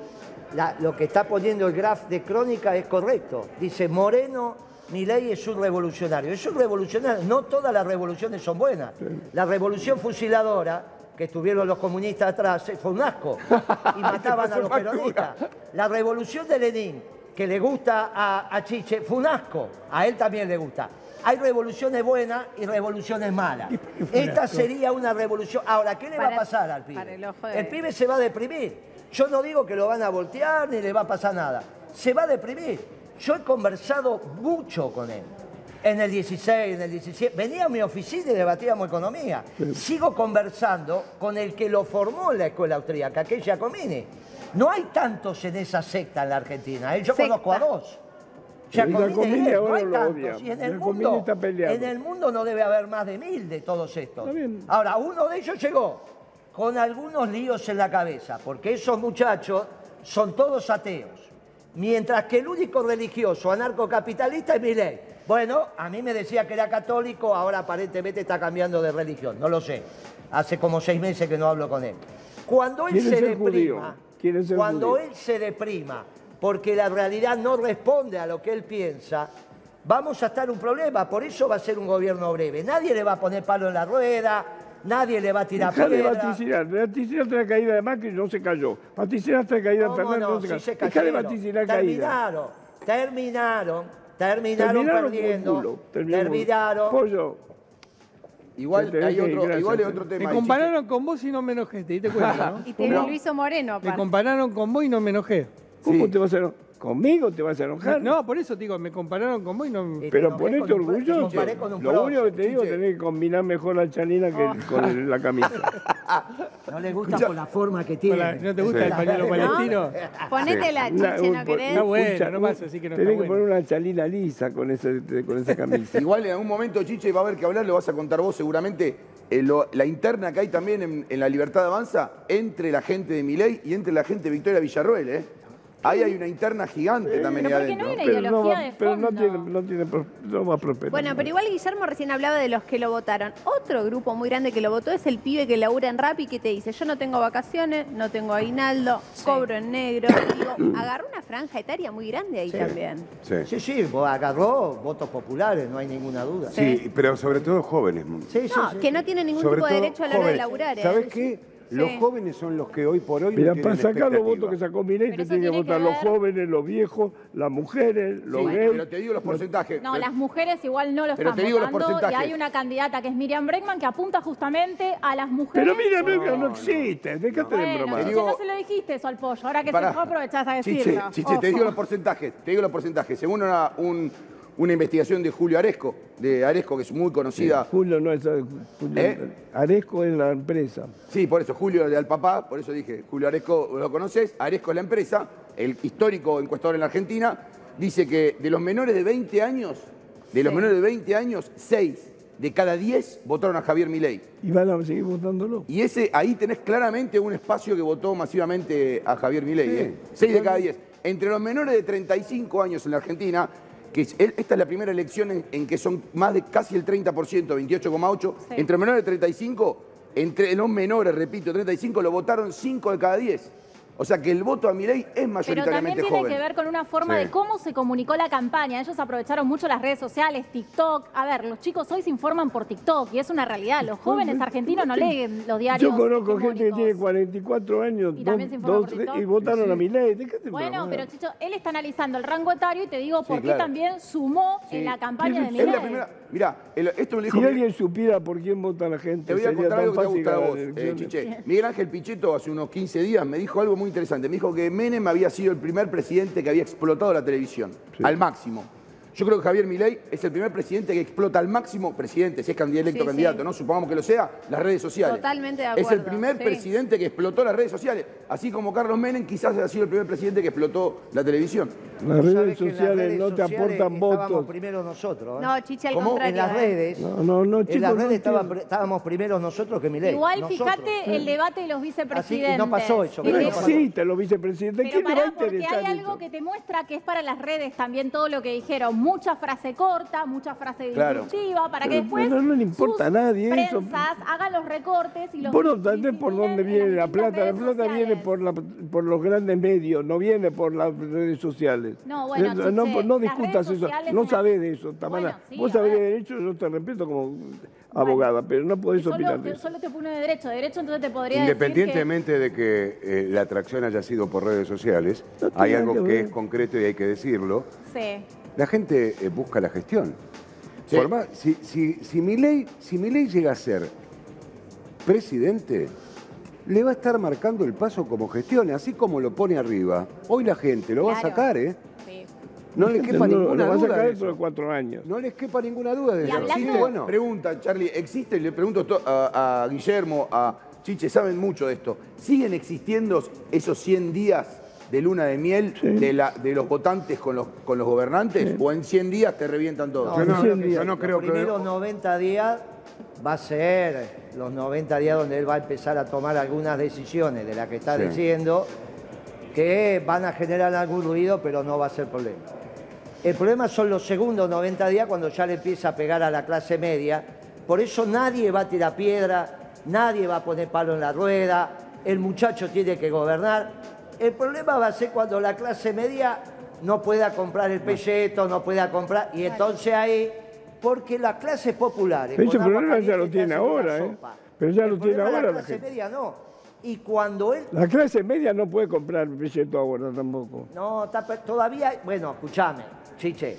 la- lo que está poniendo el graph de crónica es correcto. Dice, Moreno, Milei es un revolucionario. Es un revolucionario. No todas las revoluciones son buenas. La revolución fusiladora, que tuvieron los comunistas atrás, fue un asco. Y mataban a los peronistas. La revolución de Lenin, que le gusta a, a Chiche, fue un asco. A él también le gusta. Hay revoluciones buenas y revoluciones malas. ¿Y por qué fue un Esta sería una revolución. Ahora, ¿qué le va a pasar al pibe? El pibe se va a deprimir. Yo no digo que lo van a voltear ni le va a pasar nada. Se va a deprimir. Yo he conversado mucho con él. En el 16, en el 17. Venía a mi oficina y debatíamos economía. Sigo conversando con el que lo formó en la escuela austríaca, que es Giacomini. No hay tantos en esa secta en la Argentina. ¿eh? Yo Secta. conozco a dos. Giacomini él, no hay lo tantos. odia. Y en el, mundo, en el mundo no debe haber más de mil de todos estos. Ahora, uno de ellos llegó con algunos líos en la cabeza, porque esos muchachos son todos ateos. Mientras que el único religioso anarcocapitalista es Milei. Bueno, a mí me decía que era católico, ahora aparentemente está cambiando de religión, no lo sé. Hace como seis meses que no hablo con él. Cuando él se deprima, cuando judío. él se deprima, porque la realidad no responde a lo que él piensa, vamos a estar un problema. Por eso va a ser un gobierno breve. Nadie le va a poner palo en la rueda, nadie le va a tirar Dejá de piedra. vaticinar. Vaticinaste la caída de Macri y no se cayó. Vaticinaste la caída de ¿Cómo Fernández no? no se Sí cayó. se Dejá de vaticinar caída. Terminaron, terminaron, terminaron, Terminaron por perdiendo. terminaron terminaron. Pollo, Igual hay otro, gracias. igual hay otro Me tema. ahí, compararon con vos y no me enojé, te diste cuenta, ¿no? Y te lo hizo Moreno, Me aparte. compararon con vos y no me enojé. ¿Cómo Sí. te vas a enojar? ¿Conmigo te vas a enojar? No, por eso te digo, me compararon con vos y no me... Te Pero ponete con un- te orgulloso. comparé con un Lo único que te digo es tenés que combinar mejor la chanina que Oh. con la camisa. No le gusta por la forma que tiene. ¿No te gusta Sí. el pañuelo palestino? Ponétela, Una- chiche, ¿no querés? Está bueno, escucha, no vas a decir que no Tenés está que bueno. poner una chalina lisa con, ese, con esa camisa. Igual en algún momento, Chiche, va a haber que hablar, lo vas a contar vos seguramente, eh, lo- la interna que hay también en, en la Libertad Avanza entre la gente de Milei y entre la gente de Victoria Villarroel, ¿eh? Ahí hay una interna gigante también ahí Pero no adentro. hay una Pero, no, ideología de pero no tiene, no tiene no va a prosperar. Bueno, pero igual Guillermo recién hablaba de los que lo votaron. Otro grupo muy grande que lo votó es el pibe que labura en Rappi que te dice, yo no tengo vacaciones, no tengo aguinaldo, cobro en negro. Digo, agarró una franja etaria muy grande ahí también. Sí. Sí, sí, vos agarró votos populares, no hay ninguna duda. Sí, pero sobre todo jóvenes. Sí, sí, No, sí, que sí. no tiene ningún Sobre tipo de derecho a la hora de laburar. ¿eh? ¿Sabes qué? Los Sí. jóvenes son los que hoy por hoy Mira, no para sacar los votos que sacó Pero te tienen que votar que los ver- jóvenes, los viejos, las mujeres, los Sí, gays. pero te digo los porcentajes. No, Pero- las mujeres igual no lo Pero están te digo los votando y porcentajes. hay una candidata que es Miriam Bregman que apunta justamente a las mujeres. Pero mira, mira, no, existe, déjate de. Chiche, digo- no se lo dijiste eso al pollo, ahora que Pará. se fue aprovechás a Chiche, decirlo. Chiche, te Ojo. digo los porcentajes, te digo los porcentajes. Según una, un- una investigación de Julio Aresco, de Aresco, que es muy conocida. Julio no es. Julio, ¿Eh? Aresco es la empresa. Sí, por eso, Julio de Alpapá, por eso dije, Julio Aresco, ¿lo conoces? Aresco es la empresa, el histórico encuestador en la Argentina, dice que de los menores de 20 años, de los Sí. menores de 20 años, 6 de cada 10 votaron a Javier Milei. Y van a seguir votándolo. Y ese, ahí tenés claramente un espacio que votó masivamente a Javier Milei, Sí, ¿eh? 6 de cada 10. Entre los menores de 35 años en la Argentina, que esta es la primera elección en, en que son más de casi el 30%, 28,8%, Sí. entre los menores de 35, entre los menores, repito, 35, lo votaron 5 de cada 10. O sea que el voto a Milei es Pero también mayoritariamente tiene joven. que ver con una forma Sí. de cómo se comunicó la campaña. Ellos aprovecharon mucho las redes sociales, TikTok. A ver, los chicos hoy se informan por TikTok y es una realidad. Los jóvenes argentinos no leen los diarios. Yo conozco gente que tiene 44 años Y dos- también se informa dos- por TikTok. y votaron a Milei. Bueno, pero Chicho, él está analizando el rango etario y te digo por qué claro. también sumó Sí. en la campaña de Milei. la primera. Mirá, el- esto me dijo. Si alguien supiera por quién vota la gente, Te voy a sería contar tan algo que te va a fácil gustar a vos, eh. Chiche. Miguel Ángel Pichetto hace unos 15 días me dijo algo muy interesante. Me dijo que Menem había sido el primer presidente que había explotado la televisión, Sí. al máximo. Yo creo que Javier Milei es el primer presidente que explota al máximo, presidente, si es candidato electo Sí, candidato, sí. ¿no? Supongamos que lo sea, las redes sociales. Totalmente de Es el acuerdo, primer sí. presidente que explotó las redes sociales. Así como Carlos Menem quizás ha sido el primer presidente que explotó la televisión. Las redes en las sociales redes no te aportan estábamos votos. primero nosotros. ¿eh? No, Chiche, al ¿Cómo? contrario. en las ¿eh? redes, No, no, no, en chicos, las no redes estaba- entiendo. estábamos primeros nosotros que Milei. Igual, Nosotros. fíjate el debate de los vicepresidentes. Así, y no pasó eso, No pero pasó. existen los vicepresidentes. Pero ¿Quién le va a pará, porque hay algo eso? que te muestra que es para las redes también todo lo que dijeron. Mucha frase corta, mucha frase Claro. disruptiva, para que después no- no le importa sus a nadie eso. prensas hagan los recortes y los Vos no entendés por dónde en viene la plata. La plata viene por, la, por los grandes medios, no viene por las redes sociales. No, bueno, Eh, no, no las discutas eso. No sabés de eso, Tamara. Bueno, sí, Vos sabés de derecho, yo te respeto como abogada, pero no podés Solo, opinar de eso. solo te pone de derecho. De derecho, entonces te podría decir Independientemente de que eh, la atracción haya sido por redes sociales, No hay algo que que es concreto y hay que decirlo. que... Sí. La gente eh, busca la gestión. Sí. Por más- si, si, si Milei, si Milei llega a ser presidente, le va a estar marcando el paso como gestión, así como lo pone arriba. Hoy la gente lo va a sacar, ¿eh? sí. No le quepa ninguna lo vas a duda. sacar de dentro de eso. cuatro años. No les quepa ninguna duda de eso. bueno, Pregunta, Charlie, ¿existe? Le pregunto to- a, a Guillermo, a Chiche, saben mucho de esto. ¿Siguen existiendo esos 100 días de luna de miel Sí. de, la, de los votantes con los, con los gobernantes? ¿O en 100 días te revientan todos? yo no, cien días. yo no creo los que... primeros 90 días va a ser los 90 días donde él va a empezar a tomar algunas decisiones de las que está Sí. diciendo que van a generar algún ruido, pero no va a ser problema. El problema son los segundos 90 días cuando ya le empieza a pegar a la clase media. Por eso nadie va a tirar piedra, nadie va a poner palo en la rueda, el muchacho tiene que gobernar. El problema va a ser cuando la clase media no pueda comprar el pelleto, no pueda comprar, y entonces ahí, porque las clases populares... Ese problema ya lo tiene ahora, ¿eh? Pero ya El lo tiene ahora La la clase gente. media no. Y cuando él La clase media no puede comprar billete ahora tampoco. no, todavía, bueno, escúchame, Chiche.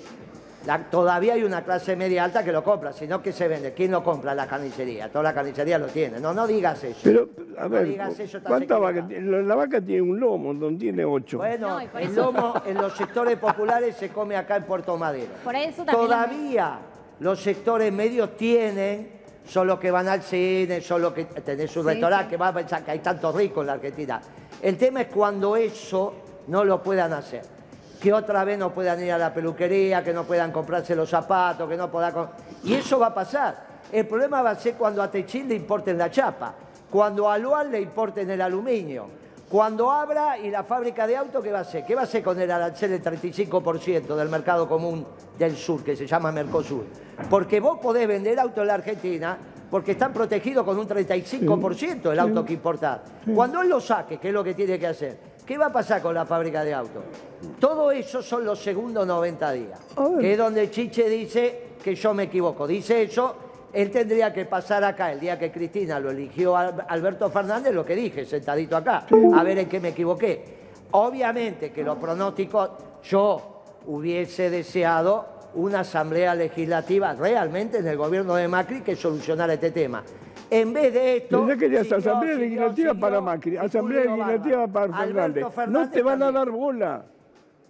La- todavía hay una clase media alta que lo compra, sino que se vende. ¿Quién lo compra? La carnicería. Toda la carnicería lo tiene. No, no digas eso. Pero, a No ver, digas eso, estás ¿cuántas equivocado. vacas tiene? La vaca tiene un lomo, donde tiene ocho. Bueno, No, el eso- lomo en los sectores populares se come acá en Puerto Madero. Por eso también... Todavía los sectores medios tienen, son los que van al cine, son los que tenés un Sí, restaurante, sí. que va a pensar que hay tantos ricos en la Argentina. El tema es cuando eso no lo puedan hacer. Que otra vez no puedan ir a la peluquería, que no puedan comprarse los zapatos, que no puedan... Y eso va a pasar. El problema va a ser cuando a Techín le importen la chapa, cuando a Luan le importen el aluminio, cuando abra y la fábrica de autos, ¿qué va a hacer? ¿Qué va a hacer con el arancel del 35% del mercado común del sur, que se llama Mercosur? Porque vos podés vender autos en la Argentina porque están protegidos con un 35% el auto que importás. Cuando él lo saque, ¿qué es lo que tiene que hacer? ¿Qué va a pasar con la fábrica de autos? Todo eso son los segundos 90 días, que es donde Chiche dice que yo me equivoco. Dice eso, él tendría que pasar acá el día que Cristina lo eligió a Alberto Fernández, lo que dije, sentadito acá, a ver en qué me equivoqué. Obviamente que los pronósticos, yo hubiese deseado una asamblea legislativa realmente en el gobierno de Macri que solucionara este tema. En vez de esto... Siguió, asamblea siguió, legislativa siguió, para Macri, asamblea legislativa Barba. para Fernández. No te van a dar bola.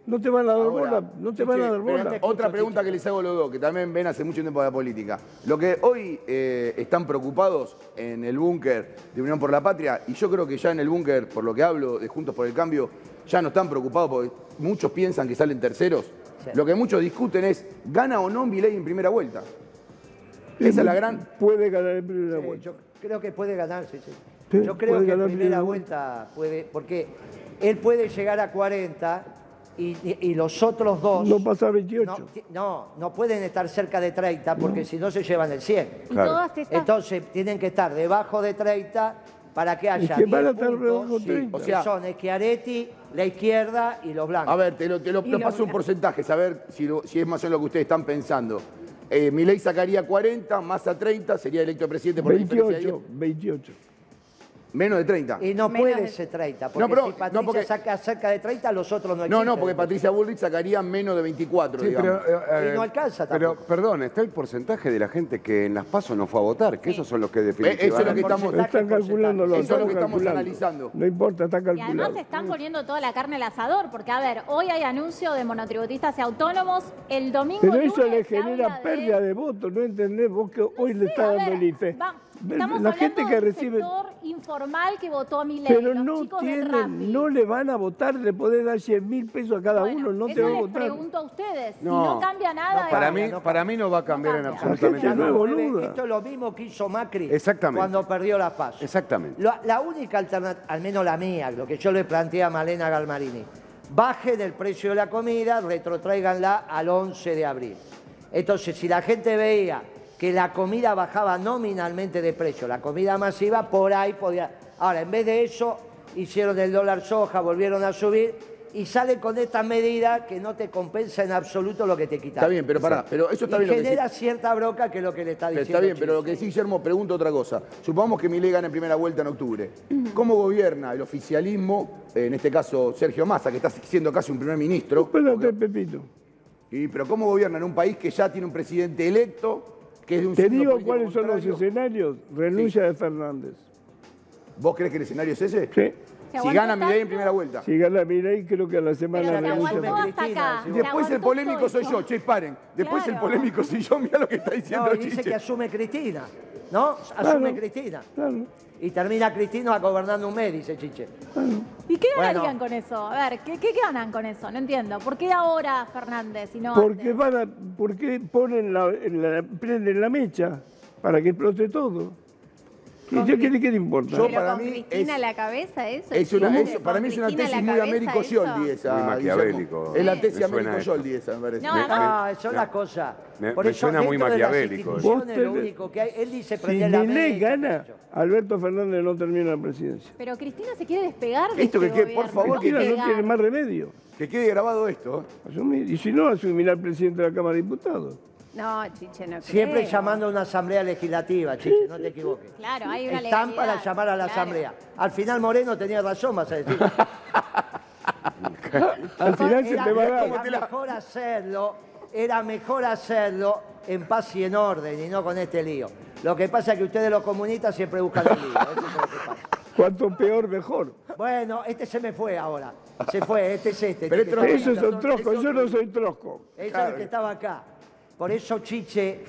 No te van a dar Ahora, bola. No te van a dar bola. Otra pregunta que les hago a los dos, que también ven hace mucho tiempo de la política. Lo que hoy eh, están preocupados en el búnker de Unión por la Patria, y yo creo que ya en el búnker, por lo que hablo de Juntos por el Cambio, ya no están preocupados porque muchos piensan que salen terceros. Sí. Lo que muchos discuten es, ¿gana o no Milei en primera vuelta? Esa es la gran... Puede ganar en primera Sí, vuelta. yo creo que puede ganar, sí, sí. Sí, yo creo que en primera primera vuelta puede, porque él puede llegar a 40 y, y- y los otros dos No pasa no, 28. ti- no, no pueden estar cerca de 30 porque si no se llevan el 100. Y todas estas... Entonces tienen que estar debajo de 30 para que haya que van 10 a estar puntos, debajo de sí, 30. que O sea- son Schiaretti, la izquierda y los blancos. A ver, te lo, te lo- paso un porcentaje, saber si, lo- si es más o menos lo que ustedes están pensando. Eh, Milei sacaría 40, más a 30, sería electo presidente por la diferencia de 28, 28. 10. Menos de 30. Y no Menos puede de- ser 30, porque No, pero- si no, Patricia porque- saca cerca de 30, los otros no No, existen. no, porque Patricia Bullrich sacaría menos de 24, Sí, digamos. pero, eh, Y no alcanza Pero, tampoco. perdón, está el porcentaje de la gente que en las pasos no fue a votar, que esos son los que eso es lo que definitivamente... estamos- Están. Eso es lo que estamos calculando. analizando. No importa, está Y además calculado. están poniendo toda la carne al asador, porque a ver, hoy hay anuncio de monotributistas y autónomos, el domingo Pero lunes eso le se habla genera pérdida de votos, ¿no entendés? Vos que hoy le Sí, está a dando ver, el IFE. va- estamos la hablando gente que recibe... sector informal que votó a mi ley, Pero no tienen, le van a votar, le podés dar 100 mil pesos a cada Bueno, uno, no te va a les votar. pregunto a ustedes, No. si no cambia nada... No, Para mí, no para mí no va a cambiar en cambia. absolutamente nada. boluda. Esto es lo mismo que hizo Macri Exactamente. cuando perdió la paz. Exactamente. La, la única alternativa, al menos la mía, lo que yo le planteé a Malena Galmarini, bajen el precio de la comida, retrotraiganla al 11 de abril. Entonces, si la gente veía que la comida bajaba nominalmente de precio, la comida masiva, por ahí podía... Ahora, en vez de eso, hicieron el dólar soja, volvieron a subir y salen con esta medida que no te compensa en absoluto lo que te quitaron. Está bien, pero pará, pero eso está y bien lo que genera cierta broca que es lo que le está Pero diciendo. está bien, pero lo que sí, Guillermo, pregunto otra cosa. Supongamos que Milei gana en primera vuelta en octubre. ¿Cómo gobierna el oficialismo, en este caso Sergio Massa, que está siendo casi un primer ministro? Espérate, Pepito. Y, pero ¿cómo gobierna en un país que ya tiene un presidente electo, que es de un Te digo cuáles son los escenarios. Renuncia de Fernández. ¿Vos crees que el escenario es ese? Sí. ¿Se Si aguantó gana Milei en tanto? primera vuelta. Si gana Milei, creo que a la semana Pero se aguantó hasta acá. se Después el aguantó polémico todo soy yo, che, paren. Después el Claro. polémico soy yo, mira lo que está diciendo No, y dice Chiche. que asume Cristina, ¿no? Claro. Asume Cristina. Claro. Y termina Cristina gobernando un mes, dice Chiche. ¿Y qué Bueno. ganarían con eso? A ver, ¿qué, qué ganan con eso? No entiendo. ¿Por qué ahora Fernández y no Porque antes? van a, porque ponen la, la- prenden la mecha para que explote todo. ¿Qué, Con qué, qué te importa? Yo para con mí Cristina es- la cabeza, eso. Es una, es- para mí es una tesis muy Américo esa. Muy maquiavélico. Es la tesis Américo. Scioldi esa, me parece. No, Me- No, eso es la cosa. me- Por me eso, suena muy maquiavélico. instituciones, Vos lo único que hay, él dice Si la Milei gana, yo. Alberto Fernández no termina la presidencia. Pero Cristina se quiere despegar de Esto este que quede, por favor, que Cristina no tiene más remedio. Que quede grabado esto. ¿eh? Asumir. Y si no, asumirá el presidente de la Cámara de Diputados. No, Chiche, no Siempre creo. llamando a una asamblea legislativa, Chiche, no te equivoques. Claro, hay una Están legalidad. para llamar a la Claro. asamblea. Al final Moreno tenía razón, vas a decir. Al final se Era- te va a era mejor hacerlo era mejor hacerlo en paz y en orden y no con este lío. Lo que pasa es que ustedes los comunistas siempre buscan el lío. eso es lo que pasa. Cuanto peor, mejor. Bueno, este se me fue ahora. Se fue, este es este. Pero este es que Eso está- es un trosco, yo no soy trosco. Ese es el que estaba acá. Por eso, Chiche,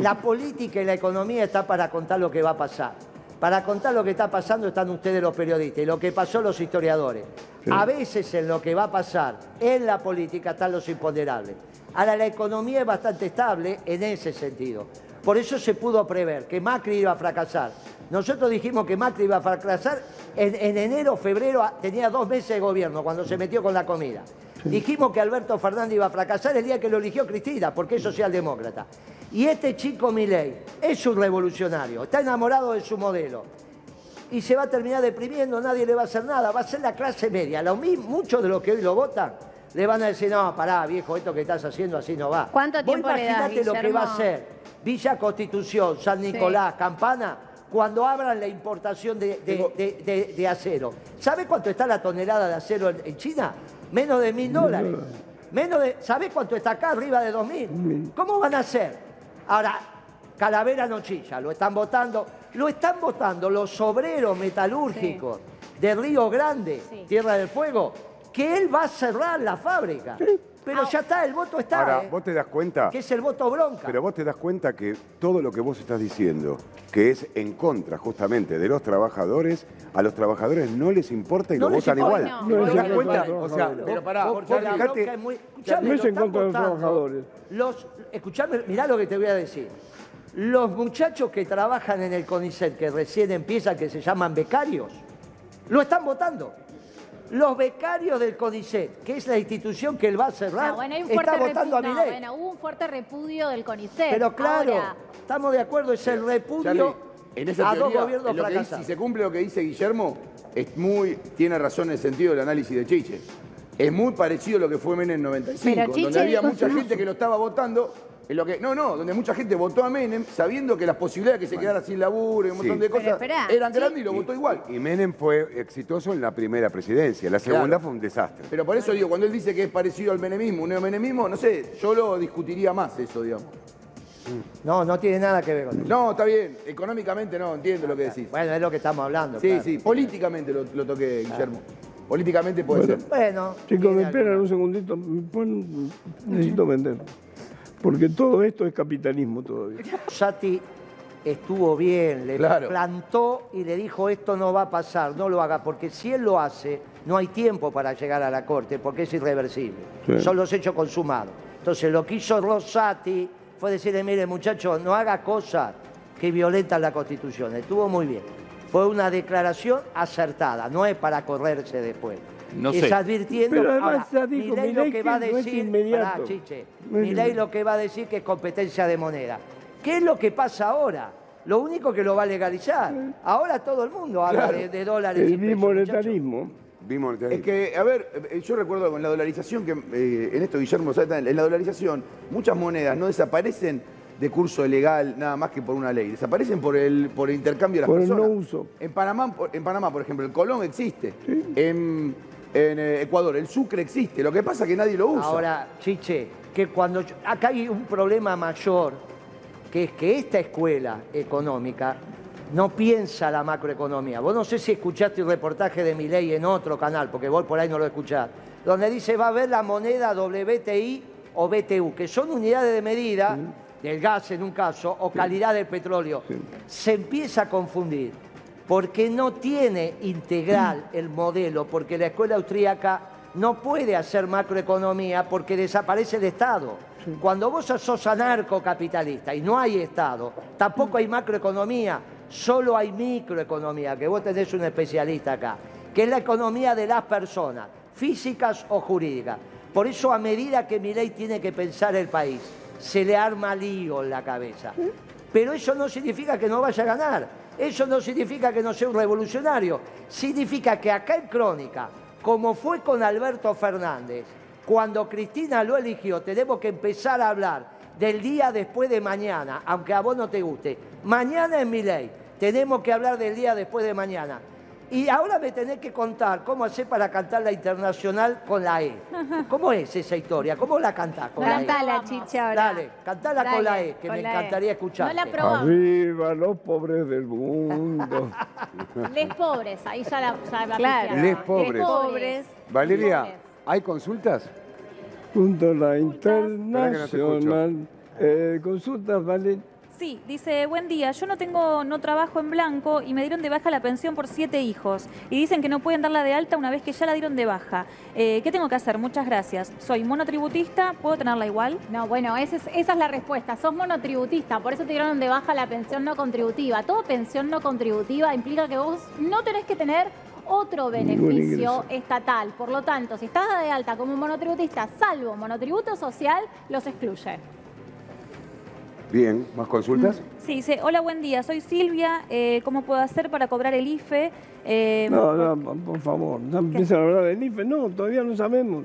la política y la economía está para contar lo que va a pasar. Para contar lo que está pasando están ustedes los periodistas y lo que pasó los historiadores. A veces en lo que va a pasar en la política están los imponderables. Ahora, la economía es bastante estable en ese sentido. Por eso se pudo prever que Macri iba a fracasar. Nosotros dijimos que Macri iba a fracasar en, en enero, febrero, tenía dos meses de gobierno cuando se metió con la comida. Dijimos que Alberto Fernández iba a fracasar el día que lo eligió Cristina, porque es socialdemócrata. Y este chico Milei es un revolucionario, está enamorado de su modelo. Y se va a terminar deprimiendo, nadie le va a hacer nada, va a ser la clase media. Lo mismo, muchos de los que hoy lo votan le van a decir, no, pará, viejo, esto que estás haciendo así no va. ¿Cuánto Vos tiempo le das, imaginate lo que va a ser Villa Constitución, San Nicolás, Campana, cuando abran la importación de, de- de- de- de acero. ¿Sabe cuánto está la tonelada de acero en, en China? Menos de mil dólares. Menos de, ¿Sabe cuánto está acá? Arriba de dos mil. ¿Cómo van a hacer? Ahora, Calavera no chilla, lo están votando. Lo están votando los obreros metalúrgicos de Río Grande, Sí. Tierra del Fuego, que él va a cerrar la fábrica. Pero ya está, el voto está, Ahora, ¿eh? vos te das cuenta, que es el voto bronca. pero vos te das cuenta que todo lo que vos estás diciendo, que es en contra justamente de los trabajadores, a los trabajadores no les importa y No lo votan importa. igual. No. No ¿Te das en cuenta? O sea. Pero pará, Vos- porque vos la bronca es muy- escuchame, No es en contra de los trabajadores. Los, escuchame, mirá lo que te voy a decir. Los muchachos que trabajan en el CONICET, que recién empiezan, que se llaman becarios, lo están votando. Los becarios del CONICET, que es la institución que él va a cerrar, Ah, bueno, hay un fuerte está votando a no, Milei. bueno, hubo un fuerte repudio del CONICET. Pero claro, Ahora, estamos de acuerdo, es el repudio Charlie, en esa a dos gobiernos lo que dice- fracasados. si se cumple lo que dice Guillermo, es muy, tiene razón en el sentido del análisis de Chiche. Es muy parecido a lo que fue Menem en 95, Pero Chiche donde había mucha gente que lo estaba votando. En lo que, no, no, donde mucha gente votó a Menem sabiendo que las posibilidades de que se quedara sin laburo y un montón Sí. de Pero cosas esperá, eran sí. grandes y lo votó igual. Y Menem fue exitoso en la primera presidencia, la segunda Claro. fue un desastre. Pero por eso digo, cuando él dice que es parecido al menemismo, un neomenemismo, no sé, yo lo discutiría más eso, digamos. No, no tiene nada que ver con eso. No, está bien, económicamente no, entiendo lo que decís. Bueno, es lo que estamos hablando. Sí, claro. sí, políticamente lo, lo toqué, Guillermo. Políticamente puede Bueno. ser. Bueno. Chicos, tiene me esperan un segundito. me necesito vender. Porque todo esto es capitalismo todavía. Sati estuvo bien, le Claro. plantó y le dijo esto no va a pasar, no lo haga, porque si él lo hace, no hay tiempo para llegar a la corte, porque es irreversible. Sí. Son los hechos consumados. Entonces lo que hizo Rosati fue decirle, mire muchacho, no haga cosas que violentan la Constitución. Estuvo muy bien. Fue una declaración acertada, no es para correrse después. No es sé. advirtiendo. Pero además Ahora, ya dijo Milei lo que va a no es decir, inmediato. Pará, Chiche, No es Milei inmediato. lo que va a decir que es competencia de moneda. ¿Qué es lo que pasa ahora? Lo único que lo va a legalizar. Ahora todo el mundo habla Claro. de, de dólares. y El pesos, bimonetarismo. Vimos Es que, a ver, eh, yo recuerdo con la dolarización, que eh, en esto Guillermo sabe en la dolarización muchas monedas no desaparecen de curso legal nada más que por una ley, desaparecen por el, por el intercambio de las Por el personas. no uso. En Panamá, por- en Panamá, por ejemplo, el colón existe. En, en, eh, Ecuador, el sucre existe. Lo que pasa es que nadie lo usa. Ahora, Chiche, que cuando yo- acá hay un problema mayor, que es que esta escuela económica no piensa la macroeconomía. Vos no sé si escuchaste el reportaje de Milei en otro canal, porque vos por ahí no lo escuchás, donde dice va a haber la moneda WTI o BTU, que son unidades de medida del gas en un caso o calidad del petróleo. Se empieza a confundir porque no tiene integral el modelo, porque la escuela austríaca no puede hacer macroeconomía porque desaparece el Estado. Cuando vos sos anarcocapitalista y no hay Estado, tampoco hay macroeconomía, solo hay microeconomía, que vos tenés un especialista acá, que es la economía de las personas, físicas o jurídicas. Por eso a medida que Milei tiene que pensar el país, se le arma lío en la cabeza. Pero eso no significa que no vaya a ganar. Eso no significa que no sea un revolucionario. Significa que acá en Crónica, como fue con Alberto Fernández, cuando Cristina lo eligió, tenemos que empezar a hablar del día después de mañana, aunque a vos no te guste. Mañana en mi ley, tenemos que hablar del día después de mañana. Y ahora me tenés que contar cómo hacer para cantar la internacional con la E. ¿Cómo es esa historia? ¿Cómo la cantás con la E? Cantala, chicha, ahora. Dale, cantala con la E, que me la E. encantaría escuchar. No la probamos. Arriba los pobres del mundo. Les pobres, ahí ya la, ya la Claro. Les pobres. Pobres. Valeria, Pobres. ¿hay consultas? Junto a la internacional. Eh, consultas, vale. Sí, dice, buen día, yo no tengo, no trabajo en blanco y me dieron de baja la pensión por siete hijos. Y dicen que no pueden darla de alta una vez que ya la dieron de baja. Eh, ¿Qué tengo que hacer? Muchas gracias. Soy monotributista, ¿puedo tenerla igual? No, bueno, esa es, esa es la respuesta. Sos monotributista, por eso te dieron de baja la pensión no contributiva. Toda pensión no contributiva implica que vos no tenés que tener otro beneficio estatal. Por lo tanto, si estás de alta como monotributista, salvo monotributo social, los excluye. Bien, ¿más consultas? Sí, dice, hola, buen día, soy Silvia, eh, ¿cómo puedo hacer para cobrar el IFE? Eh, No, no, por favor, ya empiezan a hablar del IFE. No, todavía no sabemos.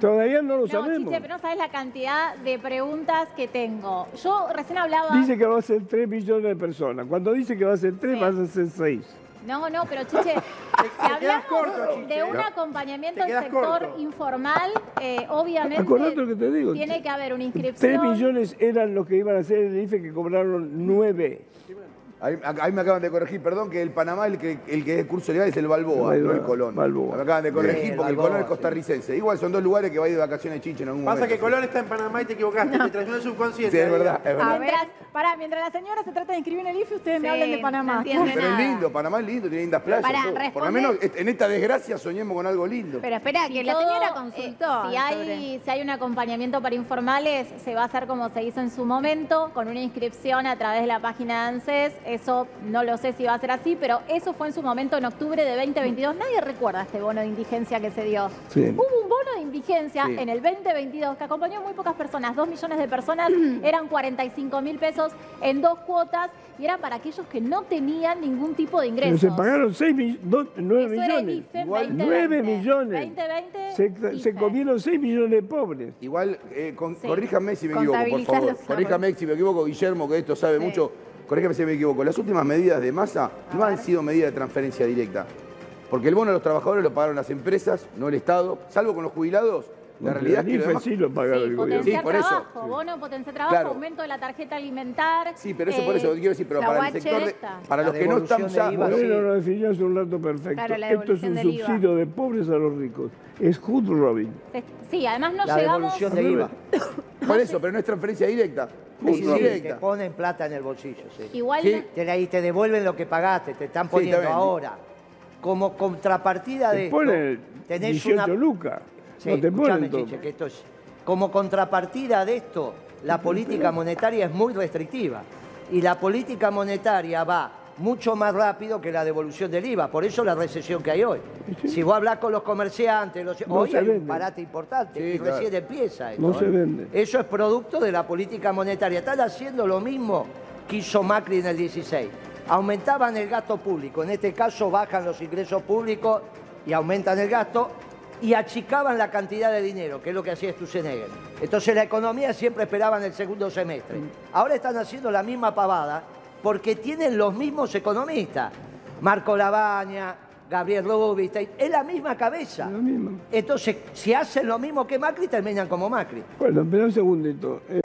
Todavía no lo No, sabemos. Chiche, pero no sabes la cantidad de preguntas que tengo. Yo recién hablaba... Dice que va a ser 3 millones de personas. Cuando dice que va a ser 3, Sí. va a ser 6. No, no, pero Chiche, si hablamos corto, Chiche. de un acompañamiento quedas sector corto. informal, eh, obviamente Acordate lo que te digo. tiene que haber una 3 inscripción. millones eran los que iban a hacer el IFE que cobraron 9. Ahí, ahí me acaban de corregir, perdón, que el Panamá, el que, el que es curso legal es el Balboa, Balboa, no el Colón. Balboa. Me acaban de corregir Bien, porque el Balboa, Colón es sí. costarricense. Igual son dos lugares que va a ir de vacaciones Chiche en algún Pasa momento. que Colón está en Panamá y te equivocaste, te traicionó el subconsciente. Sí, es verdad, es verdad. A ver. Mientras, pará, mientras la señora se trata de inscribir en el IFE, ustedes me Sí, hablan de no Panamá. Pero es lindo, Panamá es lindo, tiene lindas playas. Pará, todo. Por responde- lo menos en esta desgracia soñemos con algo lindo. Pero espera, Si que la señora eh, consultó. si, hay, si hay un acompañamiento para informales, se va a hacer como se hizo en su momento, con una inscripción a través de la página de ANSES. Eso no lo sé si va a ser así, pero eso fue en su momento en octubre de 2022. Nadie recuerda este bono de indigencia que se dio. Sí. Hubo un bono de indigencia Sí. en el 2022 que acompañó a muy pocas personas, dos millones de personas, eran 45 mil pesos en dos cuotas y era para aquellos que no tenían ningún tipo de Pero ingresos. se pagaron 6 9 Eso era el millones. IFE Igual 2020. 9 millones. 2020, Se, se IFE. comieron 6 millones de pobres. Igual, eh, con- Sí. corríjame si me equivoco, por favor. Corríjame si me equivoco, Guillermo, que esto sabe Sí. mucho. Corríjame si me equivoco. Las últimas medidas de masa no han sido medidas de transferencia directa. Porque el bono a los trabajadores lo pagaron las empresas, no el Estado. Salvo con los jubilados, la Porque realidad es que lo sí lo pagaron Sí, el gobierno. Sí, por eso. trabajo, bono potenciar trabajo, Claro. aumento de la tarjeta alimentar. Sí, pero eso eh, por eso quiero decir, pero la para el guache sector de, para La los que no están ya. IVA, bueno, sí. Lo definió hace un rato perfecto. Claro, la Esto es un IVA. subsidio de pobres a los ricos. Es hood robin. Sí, además no La llegamos. devolución de IVA. Por eso, pero no es transferencia directa. Indirecta. te ponen plata en el bolsillo, sí. Igual Sí. Te, y te devuelven lo que pagaste, te están poniendo ahora. Como contrapartida de Te esto, ponen tenés 18 una... lucas. Sí, no te escuchame, ponen todo. Chiche, que esto es... Como contrapartida de esto, la política monetaria es muy restrictiva. Y la política monetaria va mucho más rápido que la devolución del IVA. Por eso la recesión que hay hoy. Si vos hablas con los comerciantes, los- No hoy se hay un parate importante Sí, y claro. recién empieza esto. No se ¿eh? vende. Eso es producto de la política monetaria. Están haciendo lo mismo que hizo Macri en el 16. Aumentaban el gasto público, en este caso bajan los ingresos públicos y aumentan el gasto y achicaban la cantidad de dinero, que es lo que hacía Sturzenegger. Entonces la economía siempre esperaba en el segundo semestre. Ahora están haciendo la misma pavada porque tienen los mismos economistas. Marco Labaña, Gabriel Rubinstein, es la misma cabeza. La misma. Entonces, si hacen lo mismo que Macri, terminan como Macri. Bueno, espera un segundito. Eh,